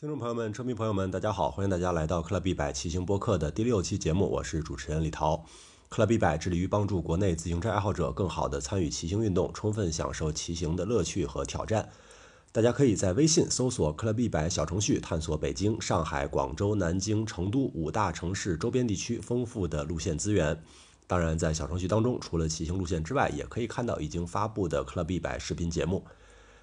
听众朋友们、车迷朋友们，大家好！欢迎大家来到克乐 B 百骑行播客的第六期节目，我是主持人李涛。克乐 B 百致力于帮助国内自行车爱好者更好地参与骑行运动，充分享受骑行的乐趣和挑战。大家可以在微信搜索“克乐 B 百”小程序，探索北京、上海、广州、南京、成都五大城市周边地区丰富的路线资源。当然，在小程序当中，除了骑行路线之外，也可以看到已经发布的克乐 B 百视频节目。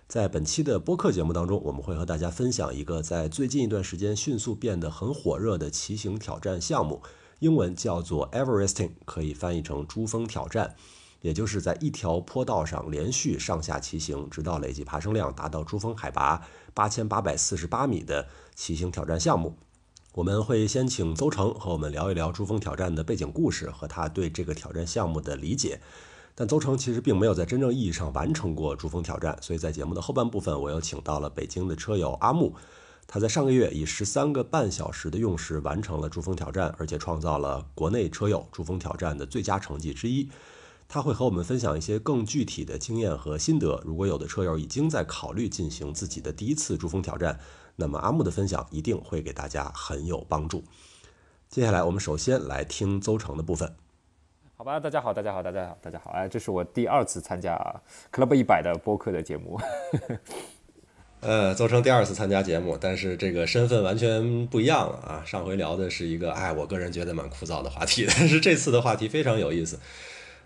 在本期的播客节目当中，我们会和大家分享一个在最近一段时间迅速变得很火热的骑行挑战项目，英文叫做 Everesting，可以翻译成珠峰挑战，也就是在一条坡道上连续上下骑行，直到累计爬升量达到珠峰海拔八千八百四十八米的骑行挑战项目。我们会先请邹成和我们聊一聊珠峰挑战的背景故事和他对这个挑战项目的理解。但邹成其实并没有在真正意义上完成过珠峰挑战，所以在节目的后半部分，我又请到了北京的车友阿木，他在上个月以十三个半小时的用时完成了珠峰挑战，而且创造了国内车友珠峰挑战的最佳成绩之一。他会和我们分享一些更具体的经验和心得。如果有的车友已经在考虑进行自己的第一次珠峰挑战，那么阿木的分享一定会给大家很有帮助。接下来，我们首先来听邹成的部分。好吧，大家好，大家好，大家好，大家好，哎，这是我第二次参加 Club 一百的播客的节目。呃，邹成第二次参加节目，但是这个身份完全不一样了啊！上回聊的是一个，哎，我个人觉得蛮枯燥的话题，但是这次的话题非常有意思。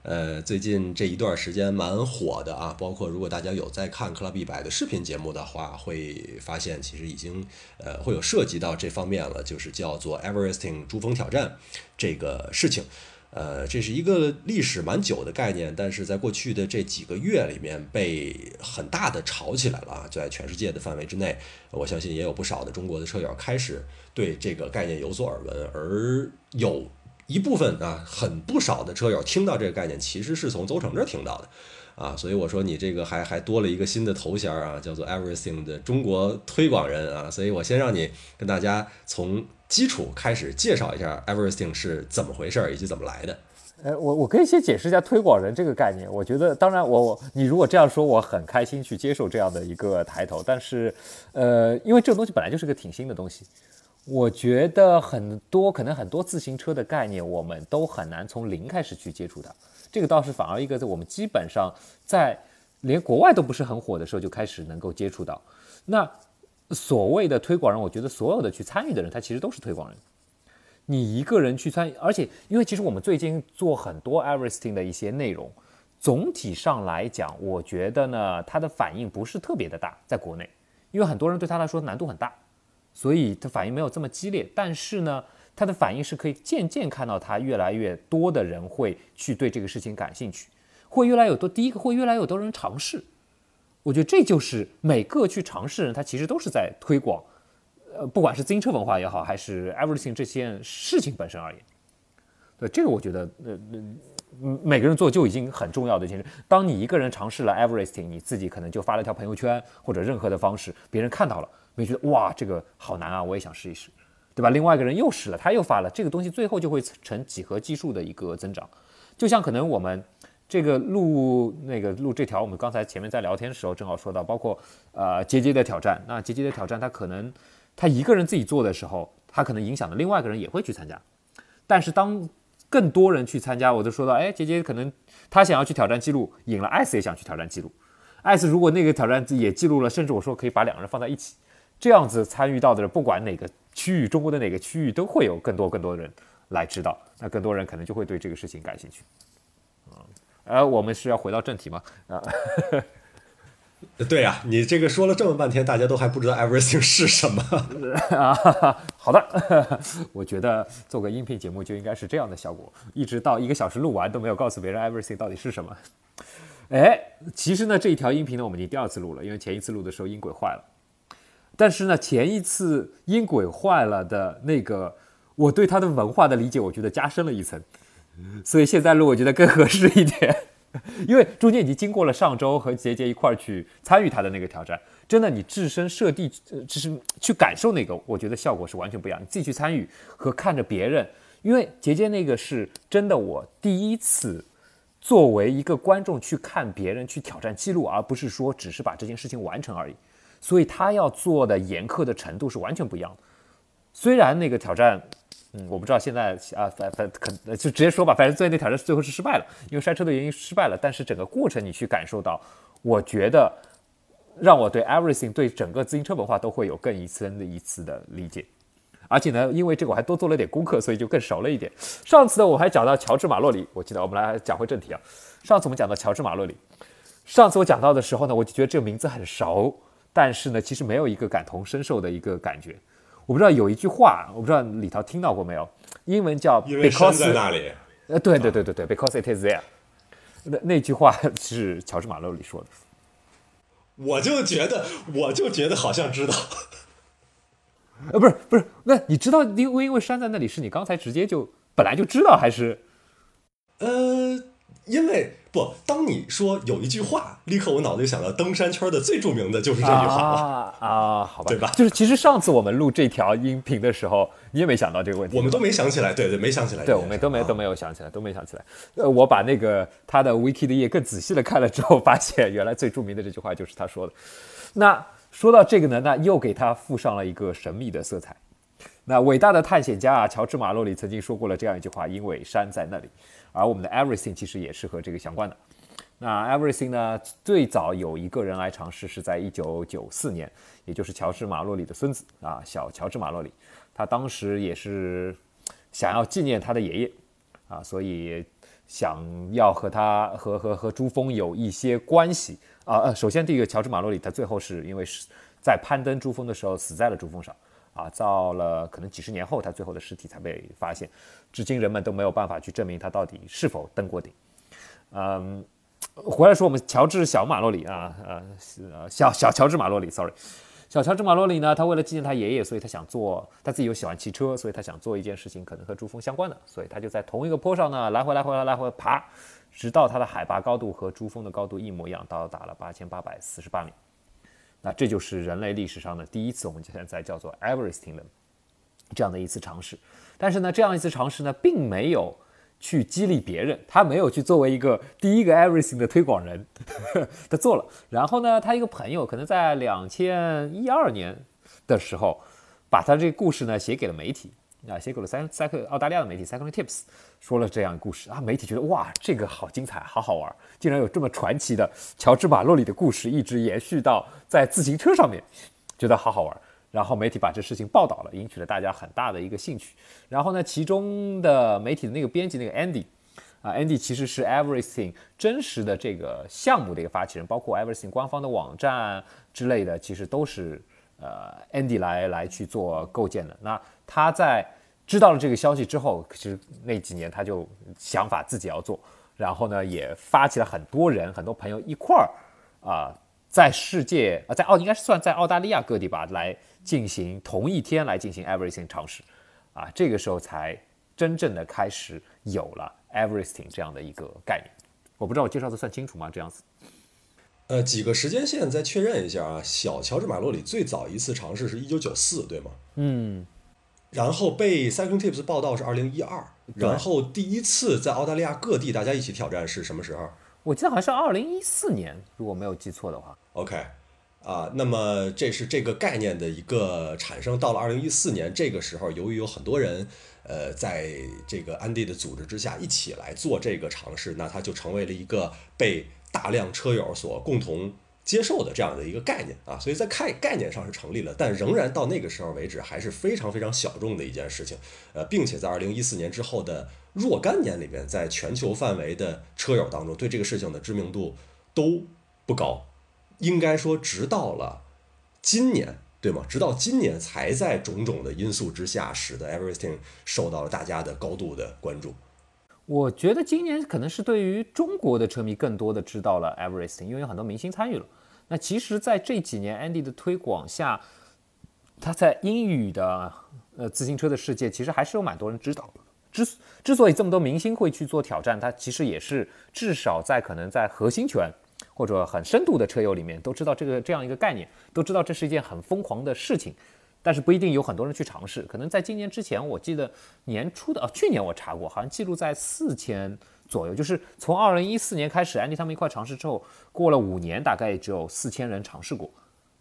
呃，最近这一段时间蛮火的啊，包括如果大家有在看 Club 一百的视频节目的话，会发现其实已经呃会有涉及到这方面了，就是叫做 Everesting 珠峰挑战这个事情。呃，这是一个历史蛮久的概念，但是在过去的这几个月里面被很大的炒起来了啊，在全世界的范围之内，我相信也有不少的中国的车友开始对这个概念有所耳闻，而有一部分啊，很不少的车友听到这个概念，其实是从邹成这儿听到的。啊，所以我说你这个还还多了一个新的头衔啊，叫做 Everything 的中国推广人啊，所以我先让你跟大家从基础开始介绍一下 Everything 是怎么回事以及怎么来的。呃，我我可以先解释一下推广人这个概念。我觉得，当然我我你如果这样说，我很开心去接受这样的一个抬头。但是，呃，因为这个东西本来就是个挺新的东西，我觉得很多可能很多自行车的概念，我们都很难从零开始去接触它。这个倒是反而一个在我们基本上在连国外都不是很火的时候就开始能够接触到。那所谓的推广人，我觉得所有的去参与的人，他其实都是推广人。你一个人去参与，而且因为其实我们最近做很多 Everesting 的一些内容，总体上来讲，我觉得呢，它的反应不是特别的大，在国内，因为很多人对他来说难度很大，所以它反应没有这么激烈。但是呢，他的反应是可以渐渐看到，他越来越多的人会去对这个事情感兴趣，会越来越多。第一个会越来越多人尝试，我觉得这就是每个去尝试人，他其实都是在推广，呃，不管是自行车文化也好，还是 everything 这件事情本身而言，对这个我觉得，呃，呃，每个人做就已经很重要的一件事。当你一个人尝试了 everything，你自己可能就发了一条朋友圈或者任何的方式，别人看到了，没觉得哇，这个好难啊，我也想试一试。对吧？另外一个人又试了，他又发了，这个东西最后就会成几何基数的一个增长。就像可能我们这个录那个录这条，我们刚才前面在聊天的时候正好说到，包括呃杰杰的挑战。那杰杰的挑战，他可能他一个人自己做的时候，他可能影响的另外一个人也会去参加。但是当更多人去参加，我就说到，哎，杰杰可能他想要去挑战记录，赢了，艾斯也想去挑战记录。艾斯如果那个挑战也记录了，甚至我说可以把两个人放在一起，这样子参与到的人，不管哪个。区域中国的哪个区域都会有更多更多的人来知道，那更多人可能就会对这个事情感兴趣。啊，而我们是要回到正题吗？啊，对呀，你这个说了这么半天，大家都还不知道 everything 是什么 啊？好的，我觉得做个音频节目就应该是这样的效果，一直到一个小时录完都没有告诉别人 everything 到底是什么。哎，其实呢，这一条音频呢，我们已经第二次录了，因为前一次录的时候音轨坏了。但是呢，前一次音轨坏了的那个，我对它的文化的理解，我觉得加深了一层，所以现在录我觉得更合适一点，因为中间已经经过了上周和杰杰一块儿去参与他的那个挑战，真的你置身设地，就是去感受那个，我觉得效果是完全不一样。你自己去参与和看着别人，因为杰杰那个是真的，我第一次作为一个观众去看别人去挑战记录，而不是说只是把这件事情完成而已。所以他要做的严苛的程度是完全不一样的。虽然那个挑战，嗯，我不知道现在啊，反反可就直接说吧，反正最后那挑战最后是失败了，因为摔车的原因失败了。但是整个过程你去感受到，我觉得让我对 everything 对整个自行车文化都会有更一层的一次的理解。而且呢，因为这个我还多做了点功课，所以就更熟了一点。上次呢，我还讲到乔治马洛里，我记得我们来讲回正题啊。上次我们讲到乔治马洛里，上次我讲到的时候呢，我就觉得这个名字很熟，但是呢，其实没有一个感同身受的一个感觉。我不知道有一句话，我不知道李涛听到过没有，英文叫 “because 在那里”。呃，对对对对对，“because it is there”。那那句话是乔治马洛里说的。我就觉得，我就觉得好像知道。呃，不是不是，那你知道因为因为山在那里是你刚才直接就本来就知道还是？呃，因为不，当你说有一句话，立刻我脑子里想到登山圈的最著名的就是这句话啊啊，好吧，对吧？就是其实上次我们录这条音频的时候，你也没想到这个问题，我们都没想起来，对对，没想起来，对，我们都没都没有想起来，都没想起来。呃，我把那个他的 wiki 的页更仔细的看了之后，发现原来最著名的这句话就是他说的。那。说到这个呢，那又给他附上了一个神秘的色彩。那伟大的探险家啊，乔治马洛里曾经说过了这样一句话：“因为山在那里。”而我们的 Everything 其实也是和这个相关的。那 Everything 呢，最早有一个人来尝试是在一九九四年，也就是乔治马洛里的孙子啊，小乔治马洛里。他当时也是想要纪念他的爷爷啊，所以想要和他和和和珠峰有一些关系。啊呃，首先第一个，乔治马洛里他最后是因为是在攀登珠峰的时候死在了珠峰上，啊，到了可能几十年后，他最后的尸体才被发现，至今人们都没有办法去证明他到底是否登过顶。嗯，回来说我们乔治小马洛里啊，呃，小小乔治马洛里，sorry，小乔治马洛里呢，他为了纪念他爷爷，所以他想做他自己又喜欢骑车，所以他想做一件事情可能和珠峰相关的，所以他就在同一个坡上呢来回来回来来回爬。直到它的海拔高度和珠峰的高度一模一样，到达了八千八百四十八米。那这就是人类历史上的第一次，我们现在叫做 Everesting 的这样的一次尝试。但是呢，这样一次尝试呢，并没有去激励别人，他没有去作为一个第一个 everything 的推广人，他做了。然后呢，他一个朋友可能在两千一二年的时候，把他这个故事呢写给了媒体。啊，写给了赛赛克澳大利亚的媒体 Cycle Tips，说了这样故事啊，媒体觉得哇，这个好精彩，好好玩，竟然有这么传奇的乔治马洛里的故事，一直延续到在自行车上面，觉得好好玩。然后媒体把这事情报道了，引起了大家很大的一个兴趣。然后呢，其中的媒体的那个编辑那个 Andy，啊，Andy 其实是 Everything 真实的这个项目的一个发起人，包括 Everything 官方的网站之类的，其实都是呃 Andy 来来去做构建的。那他在知道了这个消息之后，其实那几年他就想法自己要做，然后呢也发起了很多人、很多朋友一块儿啊，在世界啊，在澳应该是算在澳大利亚各地吧，来进行同一天来进行 everything 尝试，啊，这个时候才真正的开始有了 everything 这样的一个概念。我不知道我介绍的算清楚吗？这样子。呃，几个时间线再确认一下啊，小乔治马洛里最早一次尝试是一九九四，对吗？嗯。然后被 Cycling Tips 报道是二零一二，然后第一次在澳大利亚各地大家一起挑战是什么时候？我记得好像是二零一四年，如果没有记错的话。OK，啊，那么这是这个概念的一个产生。到了二零一四年这个时候，由于有很多人，呃，在这个安迪的组织之下一起来做这个尝试，那它就成为了一个被大量车友所共同。接受的这样的一个概念啊，所以在概概念上是成立了，但仍然到那个时候为止还是非常非常小众的一件事情，呃，并且在二零一四年之后的若干年里面，在全球范围的车友当中，对这个事情的知名度都不高，应该说，直到了今年，对吗？直到今年才在种种的因素之下，使得 Everything 受到了大家的高度的关注。我觉得今年可能是对于中国的车迷更多的知道了 Everything，因为有很多明星参与了。那其实，在这几年 Andy 的推广下，他在英语的呃自行车的世界，其实还是有蛮多人知道的。之之所以这么多明星会去做挑战，他其实也是至少在可能在核心圈或者很深度的车友里面都知道这个这样一个概念，都知道这是一件很疯狂的事情。但是不一定有很多人去尝试，可能在今年之前，我记得年初的啊，去年我查过，好像记录在四千左右。就是从二零一四年开始，安迪他们一块尝试之后，过了五年，大概只有四千人尝试过，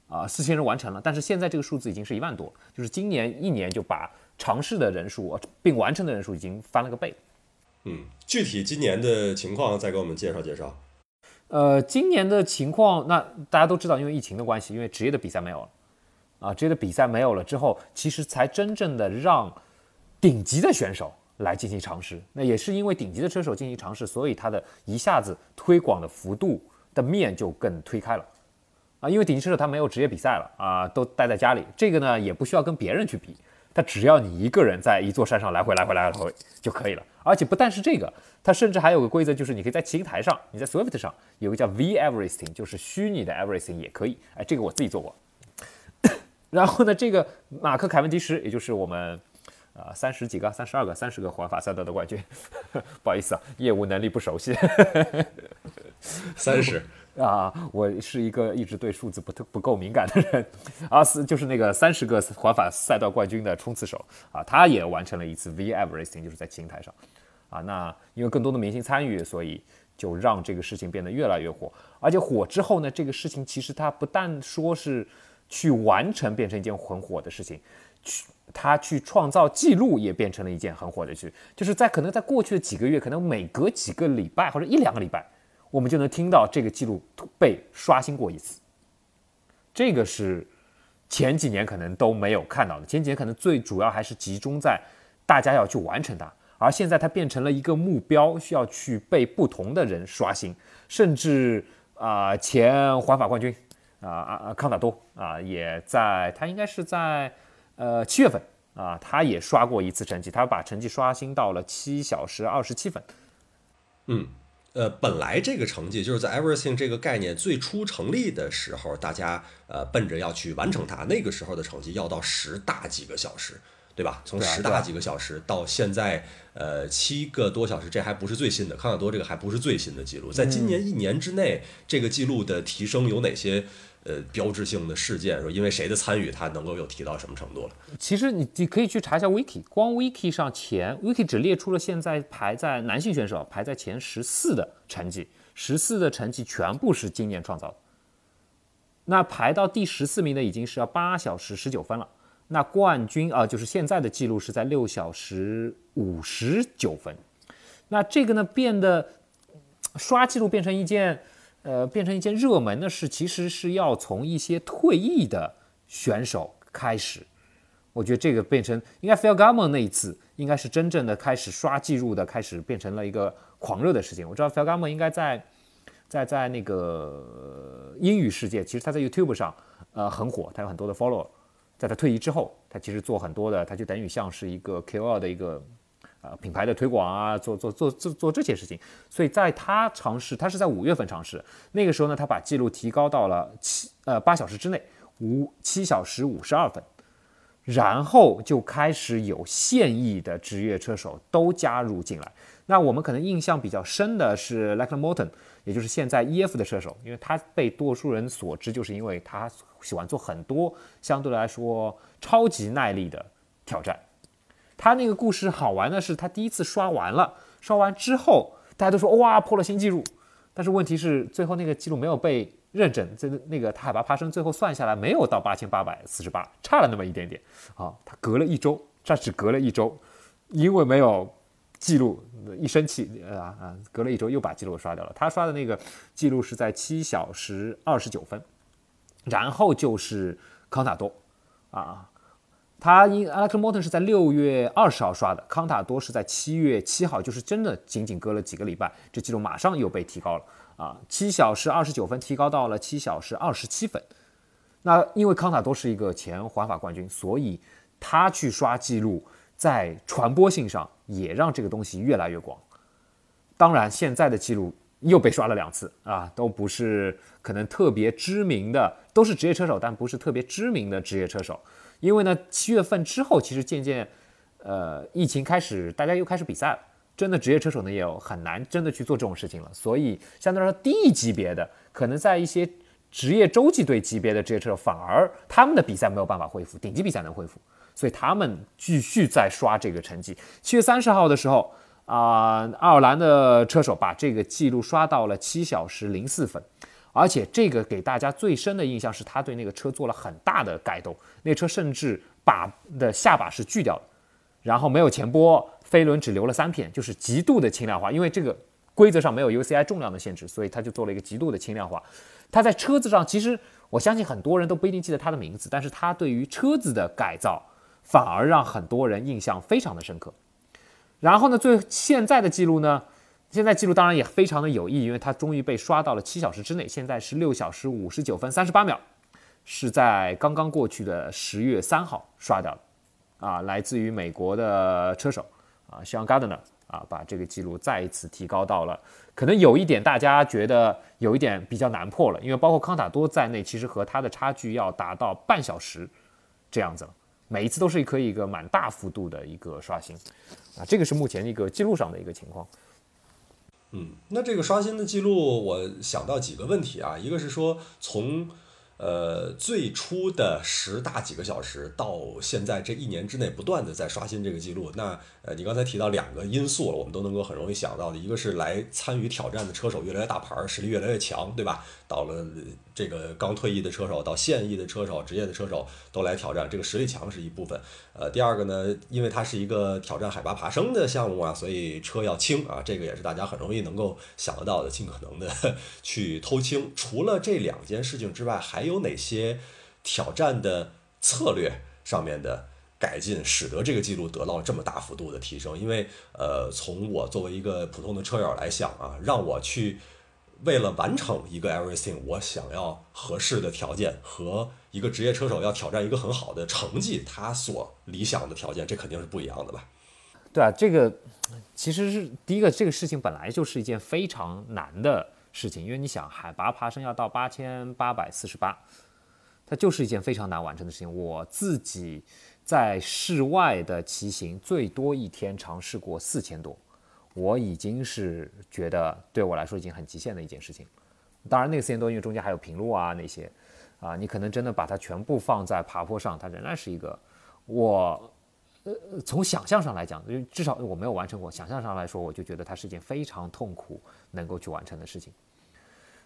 啊，四千人完成了，但是现在这个数字已经是一万多，就是今年一年就把尝试的人数并完成的人数已经翻了个倍。嗯，具体今年的情况再给我们介绍介绍。呃，今年的情况，那大家都知道，因为疫情的关系，因为职业的比赛没有了，啊，这个比赛没有了之后，其实才真正的让顶级的选手来进行尝试。那也是因为顶级的车手进行尝试，所以他的一下子推广的幅度的面就更推开了。啊，因为顶级车手他没有职业比赛了啊，都待在家里，这个呢也不需要跟别人去比，他只要你一个人在一座山上来回来回来回就可以了。而且不但是这个，它甚至还有个规则，就是你可以在骑行台上，你在 Swift 上有个叫 V Everything，就是虚拟的 Everything 也可以。哎，这个我自己做过。然后呢，这个马克凯文迪什，也就是我们啊三十几个、三十二个、三十个环法赛道的冠军，不好意思啊，业务能力不熟悉。三十。啊，我是一个一直对数字不特不够敏感的人。阿斯就是那个三十个环法赛道冠军的冲刺手啊，他也完成了一次 V Everything，就是在琴台上。啊，那因为更多的明星参与，所以就让这个事情变得越来越火。而且火之后呢，这个事情其实它不但说是去完成变成一件很火的事情，去他去创造记录也变成了一件很火的事。就是在可能在过去的几个月，可能每隔几个礼拜或者一两个礼拜。我们就能听到这个记录被刷新过一次，这个是前几年可能都没有看到的。前几年可能最主要还是集中在大家要去完成它，而现在它变成了一个目标，需要去被不同的人刷新。甚至啊，前环法冠军啊啊啊康塔多啊，也在他应该是在呃七月份啊，他也刷过一次成绩，他把成绩刷新到了七小时二十七分。嗯。呃，本来这个成绩就是在 Everything 这个概念最初成立的时候，大家呃奔着要去完成它，那个时候的成绩要到十大几个小时，对吧？从十大几个小时到现在呃七个多小时，这还不是最新的，康纳多这个还不是最新的记录，在今年一年之内，这个记录的提升有哪些？呃，标志性的事件说，因为谁的参与，它能够有提到什么程度了？其实你你可以去查一下 Wiki，光 Wiki 上前 Wiki 只列出了现在排在男性选手排在前十四的成绩，十四的成绩全部是今年创造的。那排到第十四名的已经是要八小时十九分了。那冠军啊，就是现在的记录是在六小时五十九分。那这个呢，变得刷记录变成一件。呃，变成一件热门的事，其实是要从一些退役的选手开始。我觉得这个变成应该 Phil Garman 那一次，应该是真正的开始刷记录的，开始变成了一个狂热的事情。我知道 Phil Garman 应该在在在那个英语世界，其实他在 YouTube 上呃很火，他有很多的 follower。在他退役之后，他其实做很多的，他就等于像是一个 KOL 的一个。啊，品牌的推广啊，做做做做做这些事情，所以在他尝试，他是在五月份尝试，那个时候呢，他把记录提高到了七呃八小时之内，五七小时五十二分，然后就开始有现役的职业车手都加入进来。那我们可能印象比较深的是 l e c k l Morton，也就是现在 EF 的车手，因为他被多数人所知，就是因为他喜欢做很多相对来说超级耐力的挑战。他那个故事好玩的是，他第一次刷完了，刷完之后，大家都说哇破了新纪录，但是问题是最后那个记录没有被认证，这那个他海拔爬升最后算下来没有到八千八百四十八，差了那么一点点。啊，他隔了一周，这只隔了一周，因为没有记录，一生气啊啊，隔了一周又把记录刷掉了。他刷的那个记录是在七小时二十九分，然后就是康塔多，啊。他因 Alex Morton 是在六月二十号刷的，康塔多是在七月七号，就是真的仅仅隔了几个礼拜，这记录马上又被提高了啊，七小时二十九分提高到了七小时二十七分。那因为康塔多是一个前环法冠军，所以他去刷记录，在传播性上也让这个东西越来越广。当然，现在的记录又被刷了两次啊，都不是可能特别知名的，都是职业车手，但不是特别知名的职业车手。因为呢，七月份之后，其实渐渐，呃，疫情开始，大家又开始比赛了。真的职业车手呢，也很难真的去做这种事情了。所以，相对来说，低级别的，可能在一些职业洲际队级别的职业车手，反而他们的比赛没有办法恢复，顶级比赛能恢复，所以他们继续在刷这个成绩。七月三十号的时候，啊，爱尔兰的车手把这个记录刷到了七小时零四分。而且这个给大家最深的印象是他对那个车做了很大的改动，那车甚至把的下巴是锯掉的，然后没有前拨，飞轮只留了三片，就是极度的轻量化。因为这个规则上没有 UCI 重量的限制，所以他就做了一个极度的轻量化。他在车子上，其实我相信很多人都不一定记得他的名字，但是他对于车子的改造反而让很多人印象非常的深刻。然后呢，最现在的记录呢？现在记录当然也非常的有意义，因为它终于被刷到了七小时之内，现在是六小时五十九分三十八秒，是在刚刚过去的十月三号刷掉的，啊，来自于美国的车手啊，Sean Gardner 啊，把这个记录再一次提高到了，可能有一点大家觉得有一点比较难破了，因为包括康塔多在内，其实和他的差距要达到半小时这样子了，每一次都是可以一个蛮大幅度的一个刷新，啊，这个是目前一个记录上的一个情况。嗯，那这个刷新的记录，我想到几个问题啊，一个是说从呃最初的十大几个小时到现在这一年之内不断的在刷新这个记录，那呃你刚才提到两个因素了，我们都能够很容易想到的，一个是来参与挑战的车手越来越大牌，实力越来越强，对吧？到了。这个刚退役的车手到现役的车手、职业的车手都来挑战，这个实力强是一部分。呃，第二个呢，因为它是一个挑战海拔爬升的项目啊，所以车要轻啊，这个也是大家很容易能够想得到的，尽可能的 去偷轻。除了这两件事情之外，还有有哪些挑战的策略上面的改进，使得这个记录得到这么大幅度的提升？因为呃，从我作为一个普通的车友来想啊，让我去。为了完成一个 everything，我想要合适的条件和一个职业车手要挑战一个很好的成绩，他所理想的条件，这肯定是不一样的吧？对啊，这个其实是第一个，这个事情本来就是一件非常难的事情，因为你想海拔爬升要到八千八百四十八，它就是一件非常难完成的事情。我自己在室外的骑行，最多一天尝试过四千多。我已经是觉得对我来说已经很极限的一件事情。当然，那个四千多，因为中间还有平路啊那些，啊，你可能真的把它全部放在爬坡上，它仍然是一个我呃从想象上来讲，因为至少我没有完成过，想象上来说，我就觉得它是一件非常痛苦能够去完成的事情。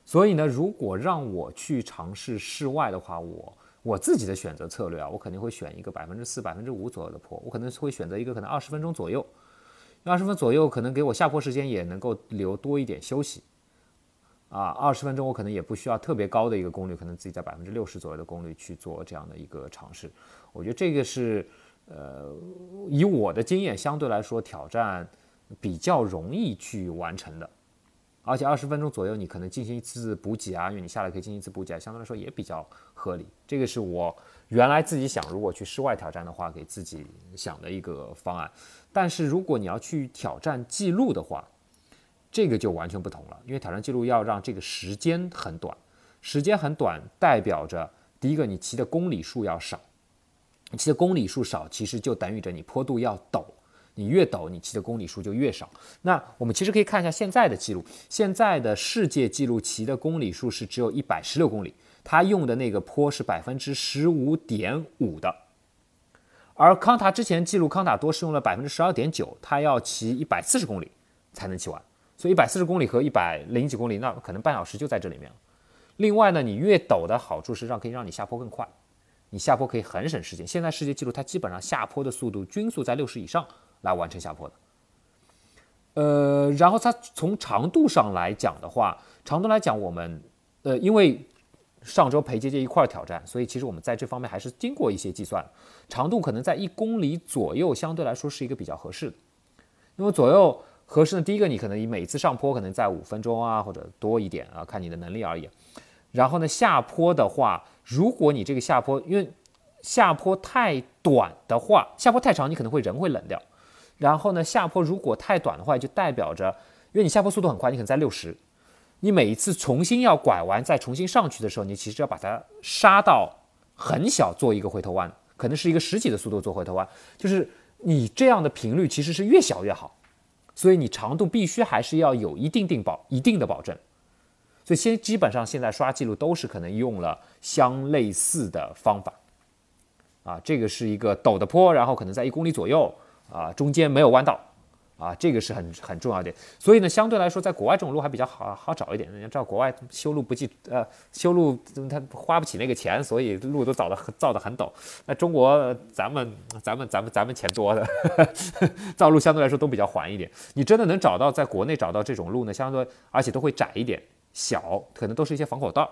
所以呢，如果让我去尝试室外的话，我我自己的选择策略啊，我肯定会选一个百分之四、百分之五左右的坡，我可能会选择一个可能二十分钟左右。二十分左右，可能给我下坡时间也能够留多一点休息，啊，二十分钟我可能也不需要特别高的一个功率，可能自己在百分之六十左右的功率去做这样的一个尝试。我觉得这个是，呃，以我的经验相对来说挑战比较容易去完成的，而且二十分钟左右你可能进行一次补给啊，因为你下来可以进行一次补给，相对来说也比较合理。这个是我原来自己想，如果去室外挑战的话，给自己想的一个方案。但是如果你要去挑战记录的话，这个就完全不同了。因为挑战记录要让这个时间很短，时间很短代表着第一个你骑的公里数要少，骑的公里数少，其实就等于着你坡度要陡，你越陡，你骑的公里数就越少。那我们其实可以看一下现在的记录，现在的世界纪录骑的公里数是只有一百十六公里，他用的那个坡是百分之十五点五的。而康塔之前记录，康塔多是用了百分之十二点九，他要骑一百四十公里才能骑完，所以一百四十公里和一百零几公里，那可能半小时就在这里面了。另外呢，你越陡的好处是让可以让你下坡更快，你下坡可以很省时间。现在世界纪录它基本上下坡的速度均速在六十以上来完成下坡的。呃，然后它从长度上来讲的话，长度来讲我们呃因为。上周陪姐姐一块儿挑战，所以其实我们在这方面还是经过一些计算，长度可能在一公里左右，相对来说是一个比较合适的。因为左右合适呢，第一个你可能你每次上坡可能在五分钟啊或者多一点啊，看你的能力而已。然后呢，下坡的话，如果你这个下坡，因为下坡太短的话，下坡太长你可能会人会冷掉。然后呢，下坡如果太短的话，就代表着，因为你下坡速度很快，你可能在六十。你每一次重新要拐弯再重新上去的时候，你其实要把它刹到很小，做一个回头弯，可能是一个十几的速度做回头弯。就是你这样的频率其实是越小越好，所以你长度必须还是要有一定定保一定的保证。所以先基本上现在刷记录都是可能用了相类似的方法。啊，这个是一个陡的坡，然后可能在一公里左右啊，中间没有弯道啊，这个是很很重要的。所以呢，相对来说，在国外这种路还比较好好找一点。你要知道国外修路不计呃修路他花不起那个钱，所以路都造的造的很陡。那中国咱们咱们咱们咱们钱多的，造路相对来说都比较缓一点。你真的能找到在国内找到这种路呢，相对而且都会窄一点，小可能都是一些防火道。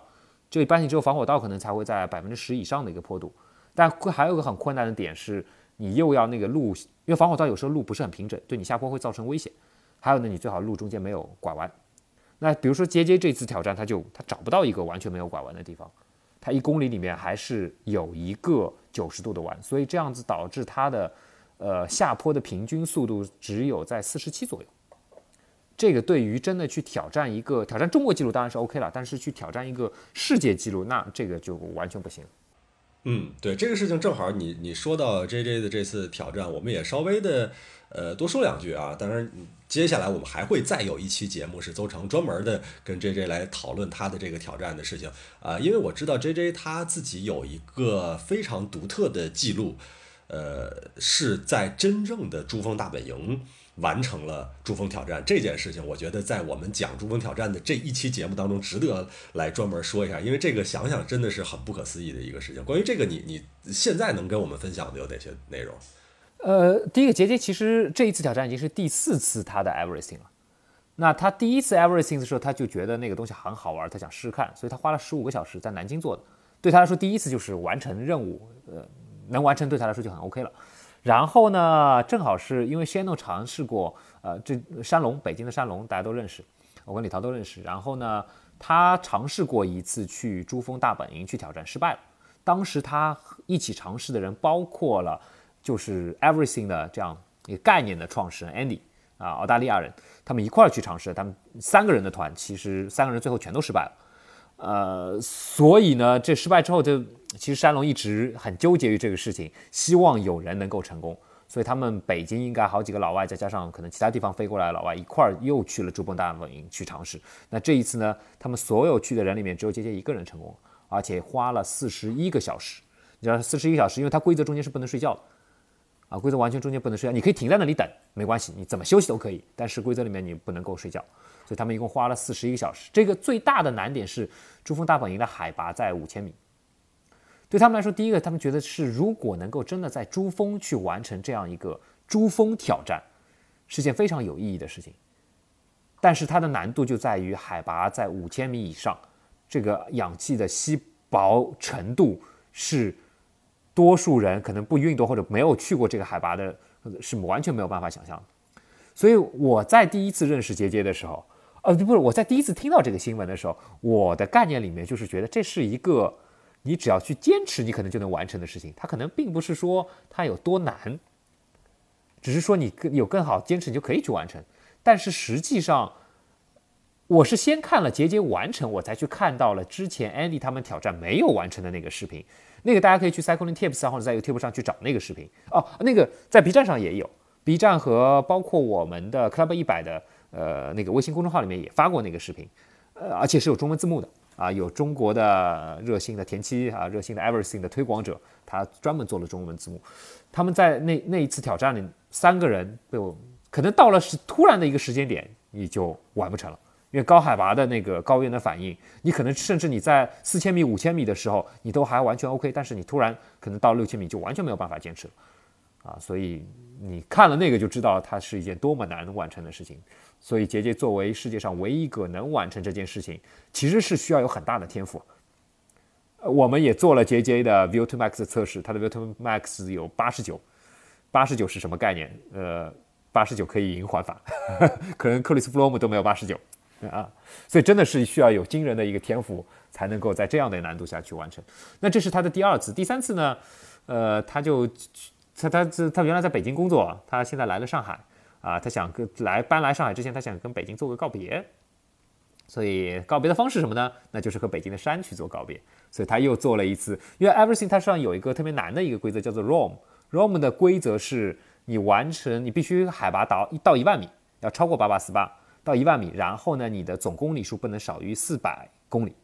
就一般性只有防火道可能才会在百分之十以上的一个坡度。但还有个很困难的点是，你又要那个路。因为防火道有时候路不是很平整，对你下坡会造成危险。还有呢，你最好路中间没有拐弯。那比如说杰杰这次挑战，他就他找不到一个完全没有拐弯的地方，他一公里里面还是有一个九十度的弯，所以这样子导致他的呃下坡的平均速度只有在四十七左右。这个对于真的去挑战一个挑战中国纪录当然是 OK 了，但是去挑战一个世界纪录，那这个就完全不行。嗯，对这个事情正好你你说到 J J 的这次挑战，我们也稍微的呃多说两句啊。当然，接下来我们还会再有一期节目是邹成专门的跟 J J 来讨论他的这个挑战的事情啊。因为我知道 J J 他自己有一个非常独特的记录，呃，是在真正的珠峰大本营。完成了珠峰挑战这件事情，我觉得在我们讲珠峰挑战的这一期节目当中，值得来专门说一下，因为这个想想真的是很不可思议的一个事情。关于这个，你你现在能跟我们分享的有哪些内容？呃，第一个杰杰其实这一次挑战已经是第四次他的 everything 了。那他第一次 everything 的时候，他就觉得那个东西很好玩，他想试试看，所以他花了十五个小时在南京做的。对他来说，第一次就是完成任务，呃，能完成对他来说就很 OK 了。然后呢，正好是因为 Shano 尝试过，呃，这山龙，北京的山龙大家都认识，我跟李涛都认识。然后呢，他尝试过一次去珠峰大本营去挑战，失败了。当时他一起尝试的人包括了就是 Everything 的这样一个概念的创始人 Andy 啊，澳大利亚人，他们一块儿去尝试，他们三个人的团，其实三个人最后全都失败了。呃，所以呢，这失败之后就。其实山龙一直很纠结于这个事情，希望有人能够成功，所以他们北京应该好几个老外，再加上可能其他地方飞过来的老外一块儿又去了珠峰大本营去尝试。那这一次呢，他们所有去的人里面只有杰杰一个人成功，而且花了四十一个小时。你知道四十一个小时，因为它规则中间是不能睡觉的啊，规则完全中间不能睡觉，你可以停在那里等，没关系，你怎么休息都可以，但是规则里面你不能够睡觉，所以他们一共花了四十一个小时。这个最大的难点是珠峰大本营的海拔在五千米。对他们来说，第一个，他们觉得是如果能够真的在珠峰去完成这样一个珠峰挑战，是件非常有意义的事情。但是它的难度就在于海拔在五千米以上，这个氧气的稀薄程度是多数人可能不运动或者没有去过这个海拔的，是完全没有办法想象的。所以我在第一次认识杰杰的时候，呃，不是我在第一次听到这个新闻的时候，我的概念里面就是觉得这是一个。你只要去坚持，你可能就能完成的事情，它可能并不是说它有多难，只是说你更有更好坚持，你就可以去完成。但是实际上，我是先看了杰杰完成，我才去看到了之前 Andy 他们挑战没有完成的那个视频。那个大家可以去 Cycling Tips 啊或者在 YouTube 上去找那个视频哦。那个在 B 站上也有，B 站和包括我们的 Club 一百的呃那个微信公众号里面也发过那个视频，呃，而且是有中文字幕的。啊，有中国的热心的田七啊，热心的 Everything 的推广者，他专门做了中文字幕。他们在那那一次挑战里，三个人被我可能到了是突然的一个时间点，你就完不成了，因为高海拔的那个高原的反应，你可能甚至你在四千米、五千米的时候，你都还完全 OK，但是你突然可能到六千米就完全没有办法坚持了啊！所以你看了那个就知道它是一件多么难完成的事情。所以杰杰作为世界上唯一一个能完成这件事情，其实是需要有很大的天赋。我们也做了杰杰的 View to Max 测试，他的 View to Max 有八十九，八十九是什么概念？呃，八十九可以赢环法，可能克里斯弗洛姆都没有八十九啊。所以真的是需要有惊人的一个天赋，才能够在这样的难度下去完成。那这是他的第二次，第三次呢？呃，他就他他他原来在北京工作，他现在来了上海。啊，他想跟来搬来上海之前，他想跟北京做个告别，所以告别的方式什么呢？那就是和北京的山去做告别。所以他又做了一次，因为 Everything 它上有一个特别难的一个规则，叫做 ROM。ROM 的规则是你完成，你必须海拔到一到一万米，要超过八八四八到一万米，然后呢，你的总公里数不能少于四百公里，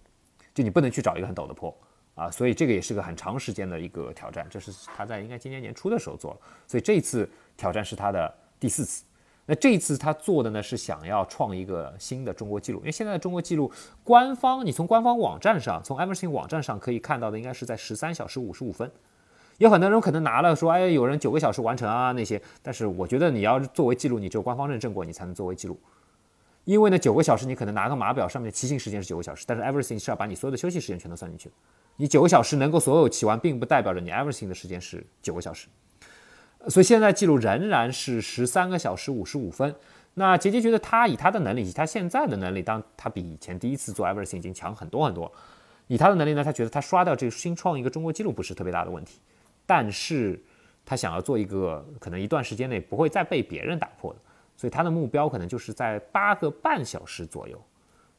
就你不能去找一个很陡的坡啊。所以这个也是个很长时间的一个挑战，这是他在应该今年年初的时候做了，所以这一次挑战是他的第四次。那这一次他做的呢是想要创一个新的中国纪录，因为现在的中国纪录官方，你从官方网站上，从 Everything 网站上可以看到的应该是在十三小时五十五分。有很多人可能拿了说，哎，有人九个小时完成啊那些，但是我觉得你要作为记录，你只有官方认证过，你才能作为记录。因为呢，九个小时你可能拿个码表上面的骑行时间是九个小时，但是 Everything 是要把你所有的休息时间全都算进去。你九个小时能够所有骑完，并不代表着你 Everything 的时间是九个小时。所以现在记录仍然是十三个小时五十五分。那杰杰觉得他以他的能力，以他现在的能力，当他比以前第一次做 Everything 已经强很多很多。以他的能力呢，他觉得他刷掉这个新创一个中国纪录不是特别大的问题。但是他想要做一个可能一段时间内不会再被别人打破的，所以他的目标可能就是在八个半小时左右。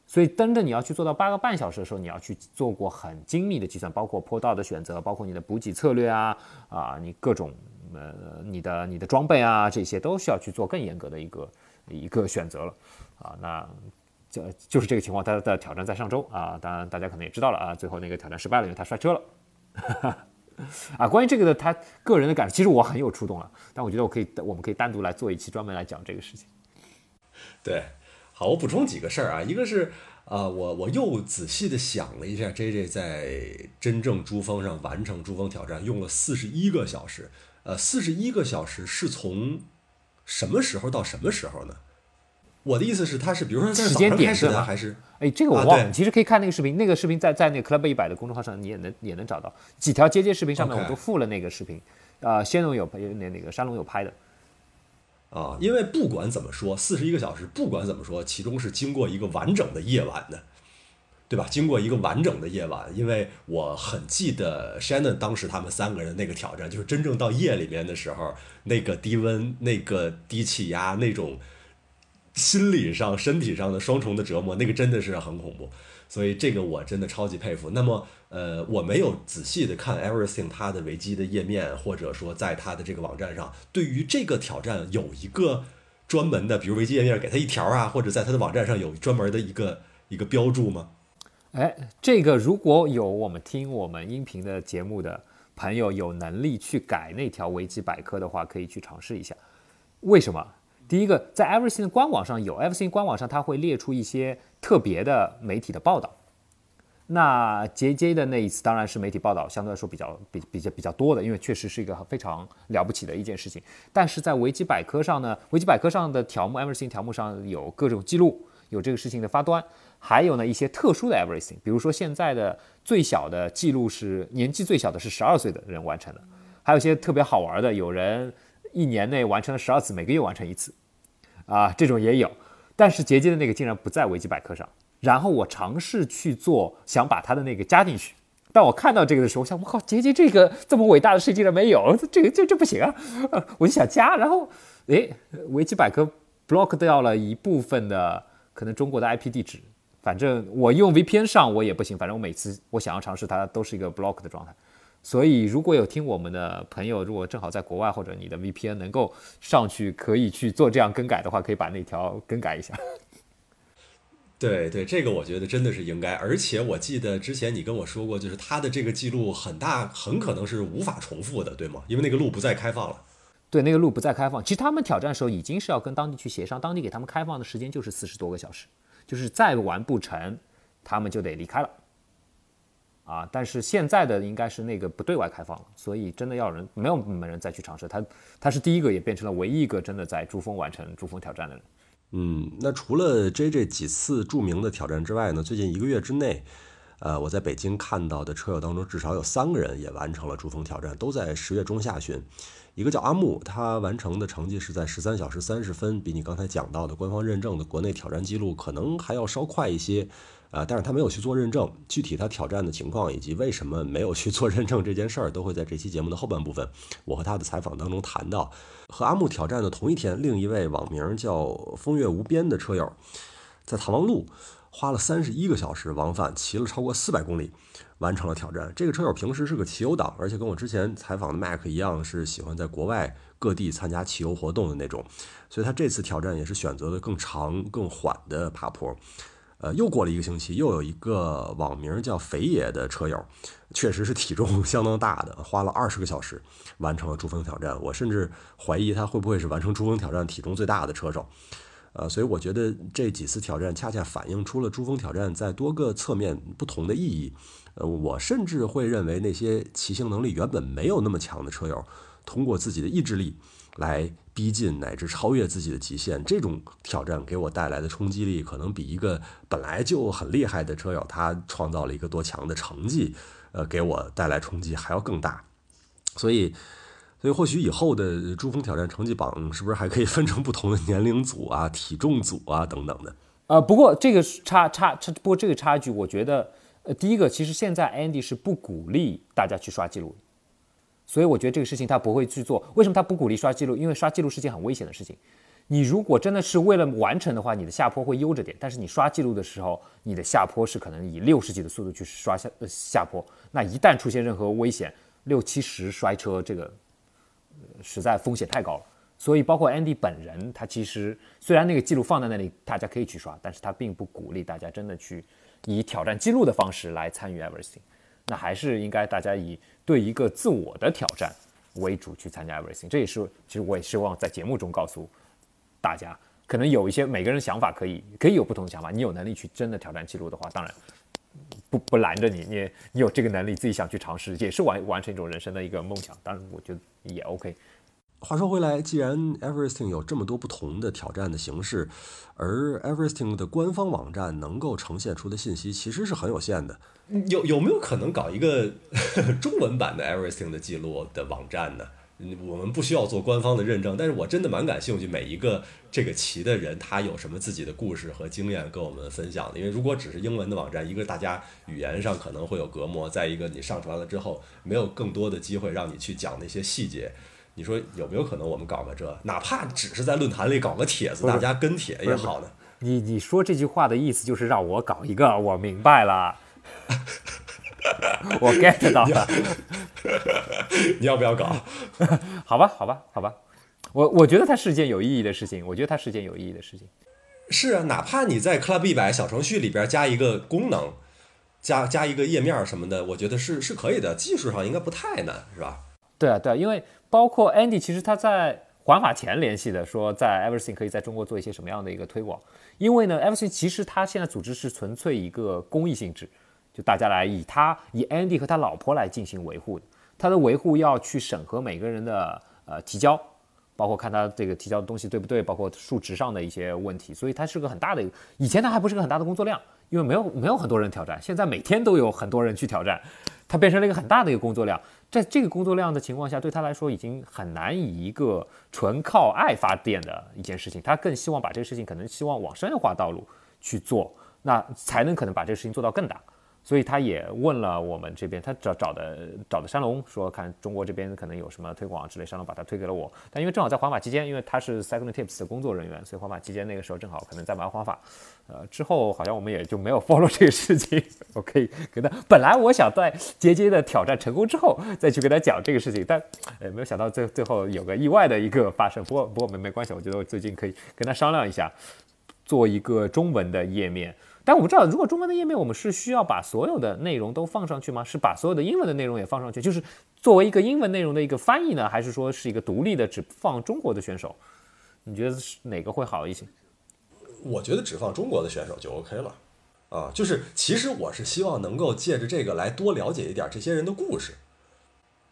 所以，真的你要去做到八个半小时的时候，你要去做过很精密的计算，包括坡道的选择，包括你的补给策略啊啊，你各种。呃，你的你的装备啊，这些都需要去做更严格的一个一个选择了啊。那就就是这个情况，他的挑战在上周啊，当然大家可能也知道了啊，最后那个挑战失败了，因为他摔车了。啊，关于这个的他个人的感受，其实我很有触动了，但我觉得我可以，我们可以单独来做一期专门来讲这个事情。对，好，我补充几个事儿啊，一个是啊，我我又仔细的想了一下，J J 在真正珠峰上完成珠峰挑战用了四十一个小时。呃，四十一个小时是从什么时候到什么时候呢？我的意思是，他是比如说时间点是的还是？哎，这个我忘了。其实可以看那个视频，那个视频在在那个 Club 一百的公众号上，你也能也能找到几条接接视频上面，我都附了那个视频。啊，仙龙有拍，那那个山龙有拍的。啊，因为不管怎么说，四十一个小时，不管怎么说，其中是经过一个完整的夜晚的。对吧？经过一个完整的夜晚，因为我很记得 Shannon 当时他们三个人那个挑战，就是真正到夜里面的时候，那个低温、那个低气压、那种心理上、身体上的双重的折磨，那个真的是很恐怖。所以这个我真的超级佩服。那么，呃，我没有仔细的看 Everything 它的维基的页面，或者说在它的这个网站上，对于这个挑战有一个专门的，比如维基页面给他一条啊，或者在他的网站上有专门的一个一个标注吗？哎，这个如果有我们听我们音频的节目的朋友有能力去改那条维基百科的话，可以去尝试一下。为什么？第一个，在 Everything 的官网上有 Everything 官网上，它会列出一些特别的媒体的报道。那 JJ 的那一次当然是媒体报道相对来说比较比比较比较多的，因为确实是一个非常了不起的一件事情。但是在维基百科上呢，维基百科上的条目 Everything 条目上有各种记录，有这个事情的发端。还有呢，一些特殊的 everything，比如说现在的最小的记录是年纪最小的是十二岁的人完成的，还有一些特别好玩的，有人一年内完成了十二次，每个月完成一次，啊，这种也有。但是杰杰的那个竟然不在维基百科上，然后我尝试去做，想把他的那个加进去。当我看到这个的时候，我想，我靠，杰杰这个这么伟大的事竟然没有，这个这这不行啊！我就想加，然后，诶，维基百科 block 掉了一部分的可能中国的 IP 地址。反正我用 VPN 上我也不行，反正我每次我想要尝试它都是一个 block 的状态。所以如果有听我们的朋友，如果正好在国外或者你的 VPN 能够上去可以去做这样更改的话，可以把那条更改一下。对对，这个我觉得真的是应该。而且我记得之前你跟我说过，就是他的这个记录很大，很可能是无法重复的，对吗？因为那个路不再开放了。对，那个路不再开放。其实他们挑战的时候已经是要跟当地去协商，当地给他们开放的时间就是四十多个小时。就是再完不成，他们就得离开了，啊！但是现在的应该是那个不对外开放了，所以真的要人没有没人再去尝试。他他是第一个，也变成了唯一一个真的在珠峰完成珠峰挑战的人。嗯，那除了 J 这几次著名的挑战之外呢？最近一个月之内，呃，我在北京看到的车友当中，至少有三个人也完成了珠峰挑战，都在十月中下旬。一个叫阿木，他完成的成绩是在十三小时三十分，比你刚才讲到的官方认证的国内挑战记录可能还要稍快一些，啊，但是他没有去做认证，具体他挑战的情况以及为什么没有去做认证这件事儿，都会在这期节目的后半部分，我和他的采访当中谈到。和阿木挑战的同一天，另一位网名叫风月无边的车友，在唐王路花了三十一个小时往返，骑了超过四百公里。完成了挑战。这个车友平时是个骑游党，而且跟我之前采访的 Mac 一样，是喜欢在国外各地参加骑游活动的那种。所以他这次挑战也是选择了更长、更缓的爬坡。呃，又过了一个星期，又有一个网名叫“肥野”的车友，确实是体重 相当大的，花了二十个小时完成了珠峰挑战。我甚至怀疑他会不会是完成珠峰挑战体重最大的车手。呃，所以我觉得这几次挑战恰恰反映出了珠峰挑战在多个侧面不同的意义。呃，我甚至会认为那些骑行能力原本没有那么强的车友，通过自己的意志力来。逼近乃至超越自己的极限，这种挑战给我带来的冲击力，可能比一个本来就很厉害的车友他创造了一个多强的成绩，呃，给我带来冲击还要更大。所以，所以或许以后的珠峰挑战成绩榜是不是还可以分成不同的年龄组啊、体重组啊等等的？呃，不过这个差差差，不过这个差距，我觉得，呃，第一个，其实现在 Andy 是不鼓励大家去刷记录。所以我觉得这个事情他不会去做。为什么他不鼓励刷记录？因为刷记录是件很危险的事情。你如果真的是为了完成的话，你的下坡会悠着点。但是你刷记录的时候，你的下坡是可能以六十几的速度去刷下呃下坡。那一旦出现任何危险，六七十摔车，这个实在风险太高了。所以包括 Andy 本人，他其实虽然那个记录放在那里，大家可以去刷，但是他并不鼓励大家真的去以挑战记录的方式来参与 Everything。那还是应该大家以对一个自我的挑战为主去参加 everything，这也是其实我也希望在节目中告诉大家，可能有一些每个人想法可以可以有不同的想法，你有能力去真的挑战记录的话，当然不不拦着你，你你有这个能力自己想去尝试，也是完完成一种人生的一个梦想，当然我觉得也 OK。话说回来，既然 Everesting 有这么多不同的挑战的形式，而 Everesting 的官方网站能够呈现出的信息其实是很有限的。有有没有可能搞一个 中文版的 Everesting 的记录的网站呢？我们不需要做官方的认证，但是我真的蛮感兴趣，每一个这个棋的人他有什么自己的故事和经验跟我们分享的。因为如果只是英文的网站，一个大家语言上可能会有隔膜，再一个你上传了之后，没有更多的机会让你去讲那些细节。你说有没有可能我们搞个这，哪怕只是在论坛里搞个帖子，大家跟帖也好呢？你你说这句话的意思就是让我搞一个，我明白了，我 get 到了。你要不要搞？好吧，好吧，好吧。我我觉得它是件有意义的事情，我觉得它是件有意义的事情。是啊，哪怕你在 Club 一百小程序里边加一个功能，加加一个页面什么的，我觉得是是可以的，技术上应该不太难，是吧？对啊，对啊，因为包括 Andy，其实他在环法前联系的，说在 Everything 可以在中国做一些什么样的一个推广。因为呢，Everything 其实他现在组织是纯粹一个公益性质，就大家来以他以 Andy 和他老婆来进行维护的。他的维护要去审核每个人的呃提交，包括看他这个提交的东西对不对，包括数值上的一些问题。所以它是个很大的，以前它还不是个很大的工作量，因为没有没有很多人挑战，现在每天都有很多人去挑战，它变成了一个很大的一个工作量。在这个工作量的情况下，对他来说已经很难以一个纯靠爱发电的一件事情。他更希望把这个事情可能希望往商业化道路去做，那才能可能把这个事情做到更大。所以他也问了我们这边，他找找的找的山龙说，看中国这边可能有什么推广之类，山龙把他推给了我。但因为正好在环法期间，因为他是 Cycling Tips 的工作人员，所以环法期间那个时候正好可能在玩环法。呃，之后好像我们也就没有 follow 这个事情。我可以跟他，本来我想在杰杰的挑战成功之后再去跟他讲这个事情，但呃没有想到最最后有个意外的一个发生。不过不过没没关系，我觉得我最近可以跟他商量一下，做一个中文的页面。但我不知道，如果中文的页面，我们是需要把所有的内容都放上去吗？是把所有的英文的内容也放上去，就是作为一个英文内容的一个翻译呢，还是说是一个独立的只放中国的选手？你觉得是哪个会好一些？我觉得只放中国的选手就 OK 了。啊，就是其实我是希望能够借着这个来多了解一点这些人的故事。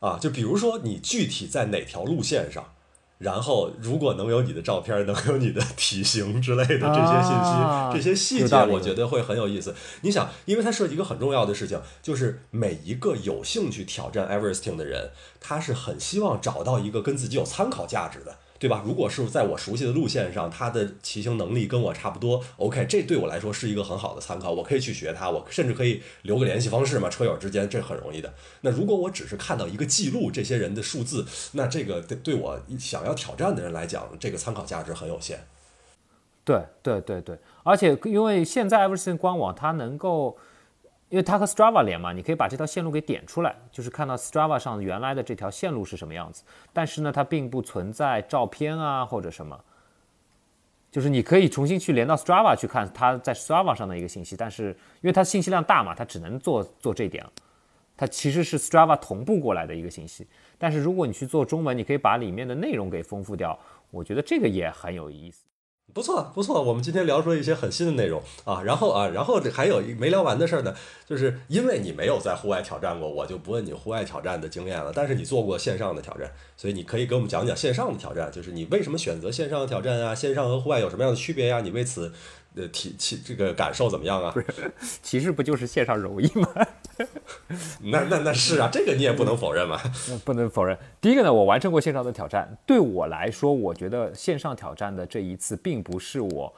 啊，就比如说你具体在哪条路线上。然后，如果能有你的照片，能有你的体型之类的这些信息、这些细节，我觉得会很有意思。你想，因为它涉及一个很重要的事情，就是每一个有兴趣挑战 Everesting 的人，他是很希望找到一个跟自己有参考价值的。对吧？如果是在我熟悉的路线上，他的骑行能力跟我差不多，OK，这对我来说是一个很好的参考，我可以去学他，我甚至可以留个联系方式嘛，车友之间这很容易的。那如果我只是看到一个记录，这些人的数字，那这个对对我想要挑战的人来讲，这个参考价值很有限。对对对对，而且因为现在 Everything 官网它能够。因为它和 Strava 连嘛，你可以把这条线路给点出来，就是看到 Strava 上原来的这条线路是什么样子。但是呢，它并不存在照片啊或者什么。就是你可以重新去连到 Strava 去看它在 Strava 上的一个信息，但是因为它信息量大嘛，它只能做做这点。它其实是 Strava 同步过来的一个信息，但是如果你去做中文，你可以把里面的内容给丰富掉，我觉得这个也很有意思。不错，不错，我们今天聊出了一些很新的内容啊，然后啊，然后还有一没聊完的事儿呢，就是因为你没有在户外挑战过，我就不问你户外挑战的经验了。但是你做过线上的挑战，所以你可以给我们讲讲线上的挑战，就是你为什么选择线上的挑战啊？线上和户外有什么样的区别呀？你为此呃体体这个感受怎么样啊？不是，骑士不就是线上容易吗？那那那是啊，这个你也不能否认嘛。不能否认。第一个呢，我完成过线上的挑战，对我来说，我觉得线上挑战的这一次，并不是我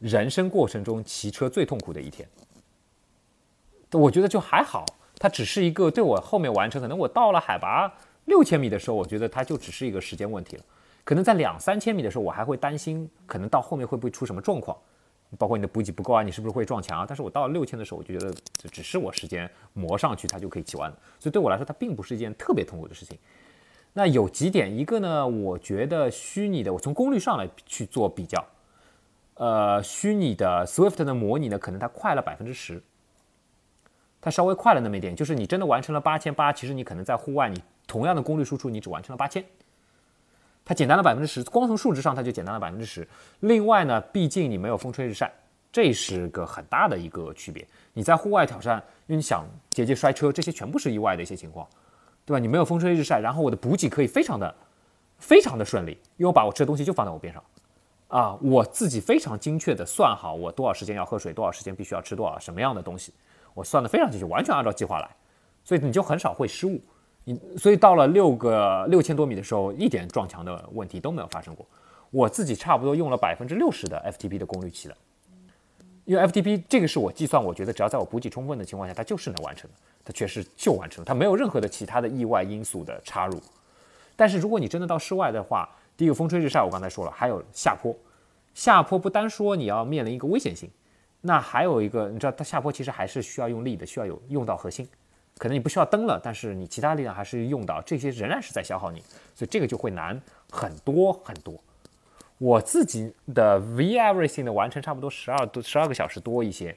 人生过程中骑车最痛苦的一天。我觉得就还好，它只是一个对我后面完成，可能我到了海拔六千米的时候，我觉得它就只是一个时间问题了。可能在两三千米的时候，我还会担心，可能到后面会不会出什么状况。包括你的补给不够啊，你是不是会撞墙啊？但是我到了六千的时候，我就觉得这只是我时间磨上去，它就可以骑完了。所以对我来说，它并不是一件特别痛苦的事情。那有几点，一个呢，我觉得虚拟的，我从功率上来去做比较，呃，虚拟的 Swift 的模拟呢，可能它快了百分之十，它稍微快了那么一点。就是你真的完成了八千八，其实你可能在户外，你同样的功率输出，你只完成了八千。它简单了百分之十，光从数值上它就简单了百分之十。另外呢，毕竟你没有风吹日晒，这是个很大的一个区别。你在户外挑战，因为你想节节摔车，这些全部是意外的一些情况，对吧？你没有风吹日晒，然后我的补给可以非常的、非常的顺利，因为我把我吃的东西就放在我边上，啊，我自己非常精确的算好我多少时间要喝水，多少时间必须要吃多少什么样的东西，我算的非常精确，完全按照计划来，所以你就很少会失误。你所以到了六个六千多米的时候，一点撞墙的问题都没有发生过。我自己差不多用了百分之六十的 FTP 的功率骑的，因为 FTP 这个是我计算，我觉得只要在我补给充分的情况下，它就是能完成的，它确实就完成了，它没有任何的其他的意外因素的插入。但是如果你真的到室外的话，第一个风吹日晒，我刚才说了，还有下坡，下坡不单说你要面临一个危险性，那还有一个，你知道它下坡其实还是需要用力的，需要有用到核心。可能你不需要蹬了，但是你其他力量还是用到，这些仍然是在消耗你，所以这个就会难很多很多。我自己的 V everything 的完成差不多十二多十二个小时多一些，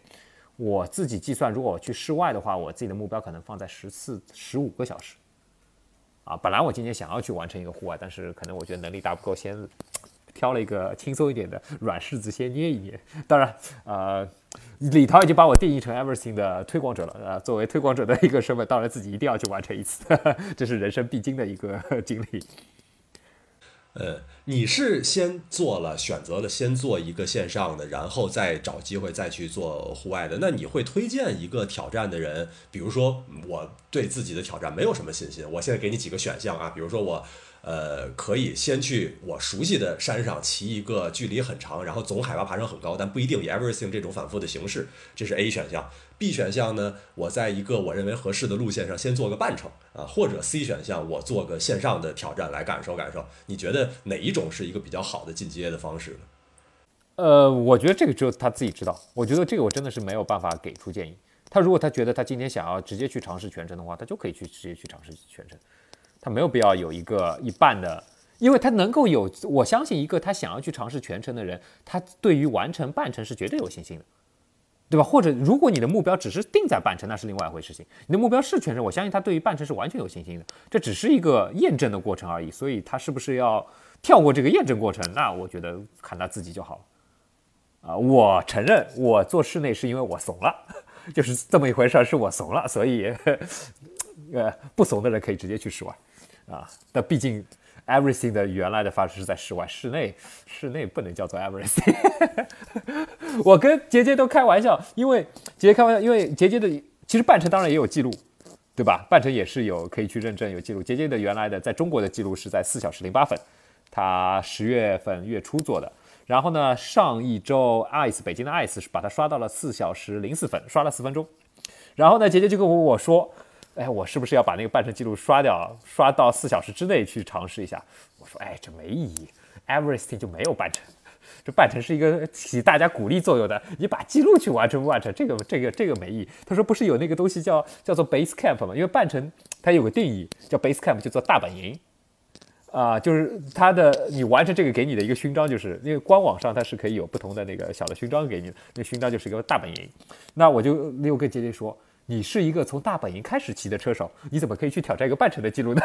我自己计算，如果我去室外的话，我自己的目标可能放在十四十五个小时。啊，本来我今天想要去完成一个户外，但是可能我觉得能力大不够，先挑了一个轻松一点的软柿子先捏一捏。当然，呃。李涛已经把我定义成 everything 的推广者了，呃，作为推广者的一个身份，当然自己一定要去完成一次，这是人生必经的一个经历。呃，你是先做了选择了先做一个线上的，然后再找机会再去做户外的。那你会推荐一个挑战的人，比如说我对自己的挑战没有什么信心，我现在给你几个选项啊，比如说我。呃，可以先去我熟悉的山上骑一个距离很长，然后总海拔爬升很高，但不一定以 everything 这种反复的形式，这是 A 选项。B 选项呢，我在一个我认为合适的路线上先做个半程啊，或者 C 选项我做个线上的挑战来感受感受。你觉得哪一种是一个比较好的进阶的方式呢？呃，我觉得这个只有他自己知道。我觉得这个我真的是没有办法给出建议。他如果他觉得他今天想要直接去尝试全程的话，他就可以去直接去尝试全程。他没有必要有一个一半的，因为他能够有，我相信一个他想要去尝试全程的人，他对于完成半程是绝对有信心的，对吧？或者如果你的目标只是定在半程，那是另外一回事情。你的目标是全程，我相信他对于半程是完全有信心的，这只是一个验证的过程而已。所以他是不是要跳过这个验证过程？那我觉得看他自己就好了。啊，我承认我做室内是因为我怂了，就是这么一回事儿，是我怂了，所以 呃，不怂的人可以直接去室外。啊，但毕竟，everything 的原来的发生是在室外，室内，室内不能叫做 everything。我跟杰杰都开玩笑，因为杰杰开玩笑，因为杰杰的其实半程当然也有记录，对吧？半程也是有可以去认证有记录。杰杰的原来的在中国的记录是在四小时零八分，他十月份月初做的。然后呢，上一周 ice 北京的 ice 是把它刷到了四小时零四分，刷了四分钟。然后呢，杰杰就跟我我说。哎，我是不是要把那个半程记录刷掉，刷到四小时之内去尝试一下？我说，哎，这没意义，everything 就没有半程，这半程是一个起大家鼓励作用的，你把记录去完成不完成，这个这个这个没意义。他说，不是有那个东西叫叫做 base camp 吗？因为半程它有个定义叫 base camp，就做大本营啊，就是它的你完成这个给你的一个勋章，就是因为官网上它是可以有不同的那个小的勋章给你的，那勋章就是一个大本营。那我就又跟杰杰说，你是一个从大本营开始骑的车手，你怎么可以去挑战一个半程的记录呢？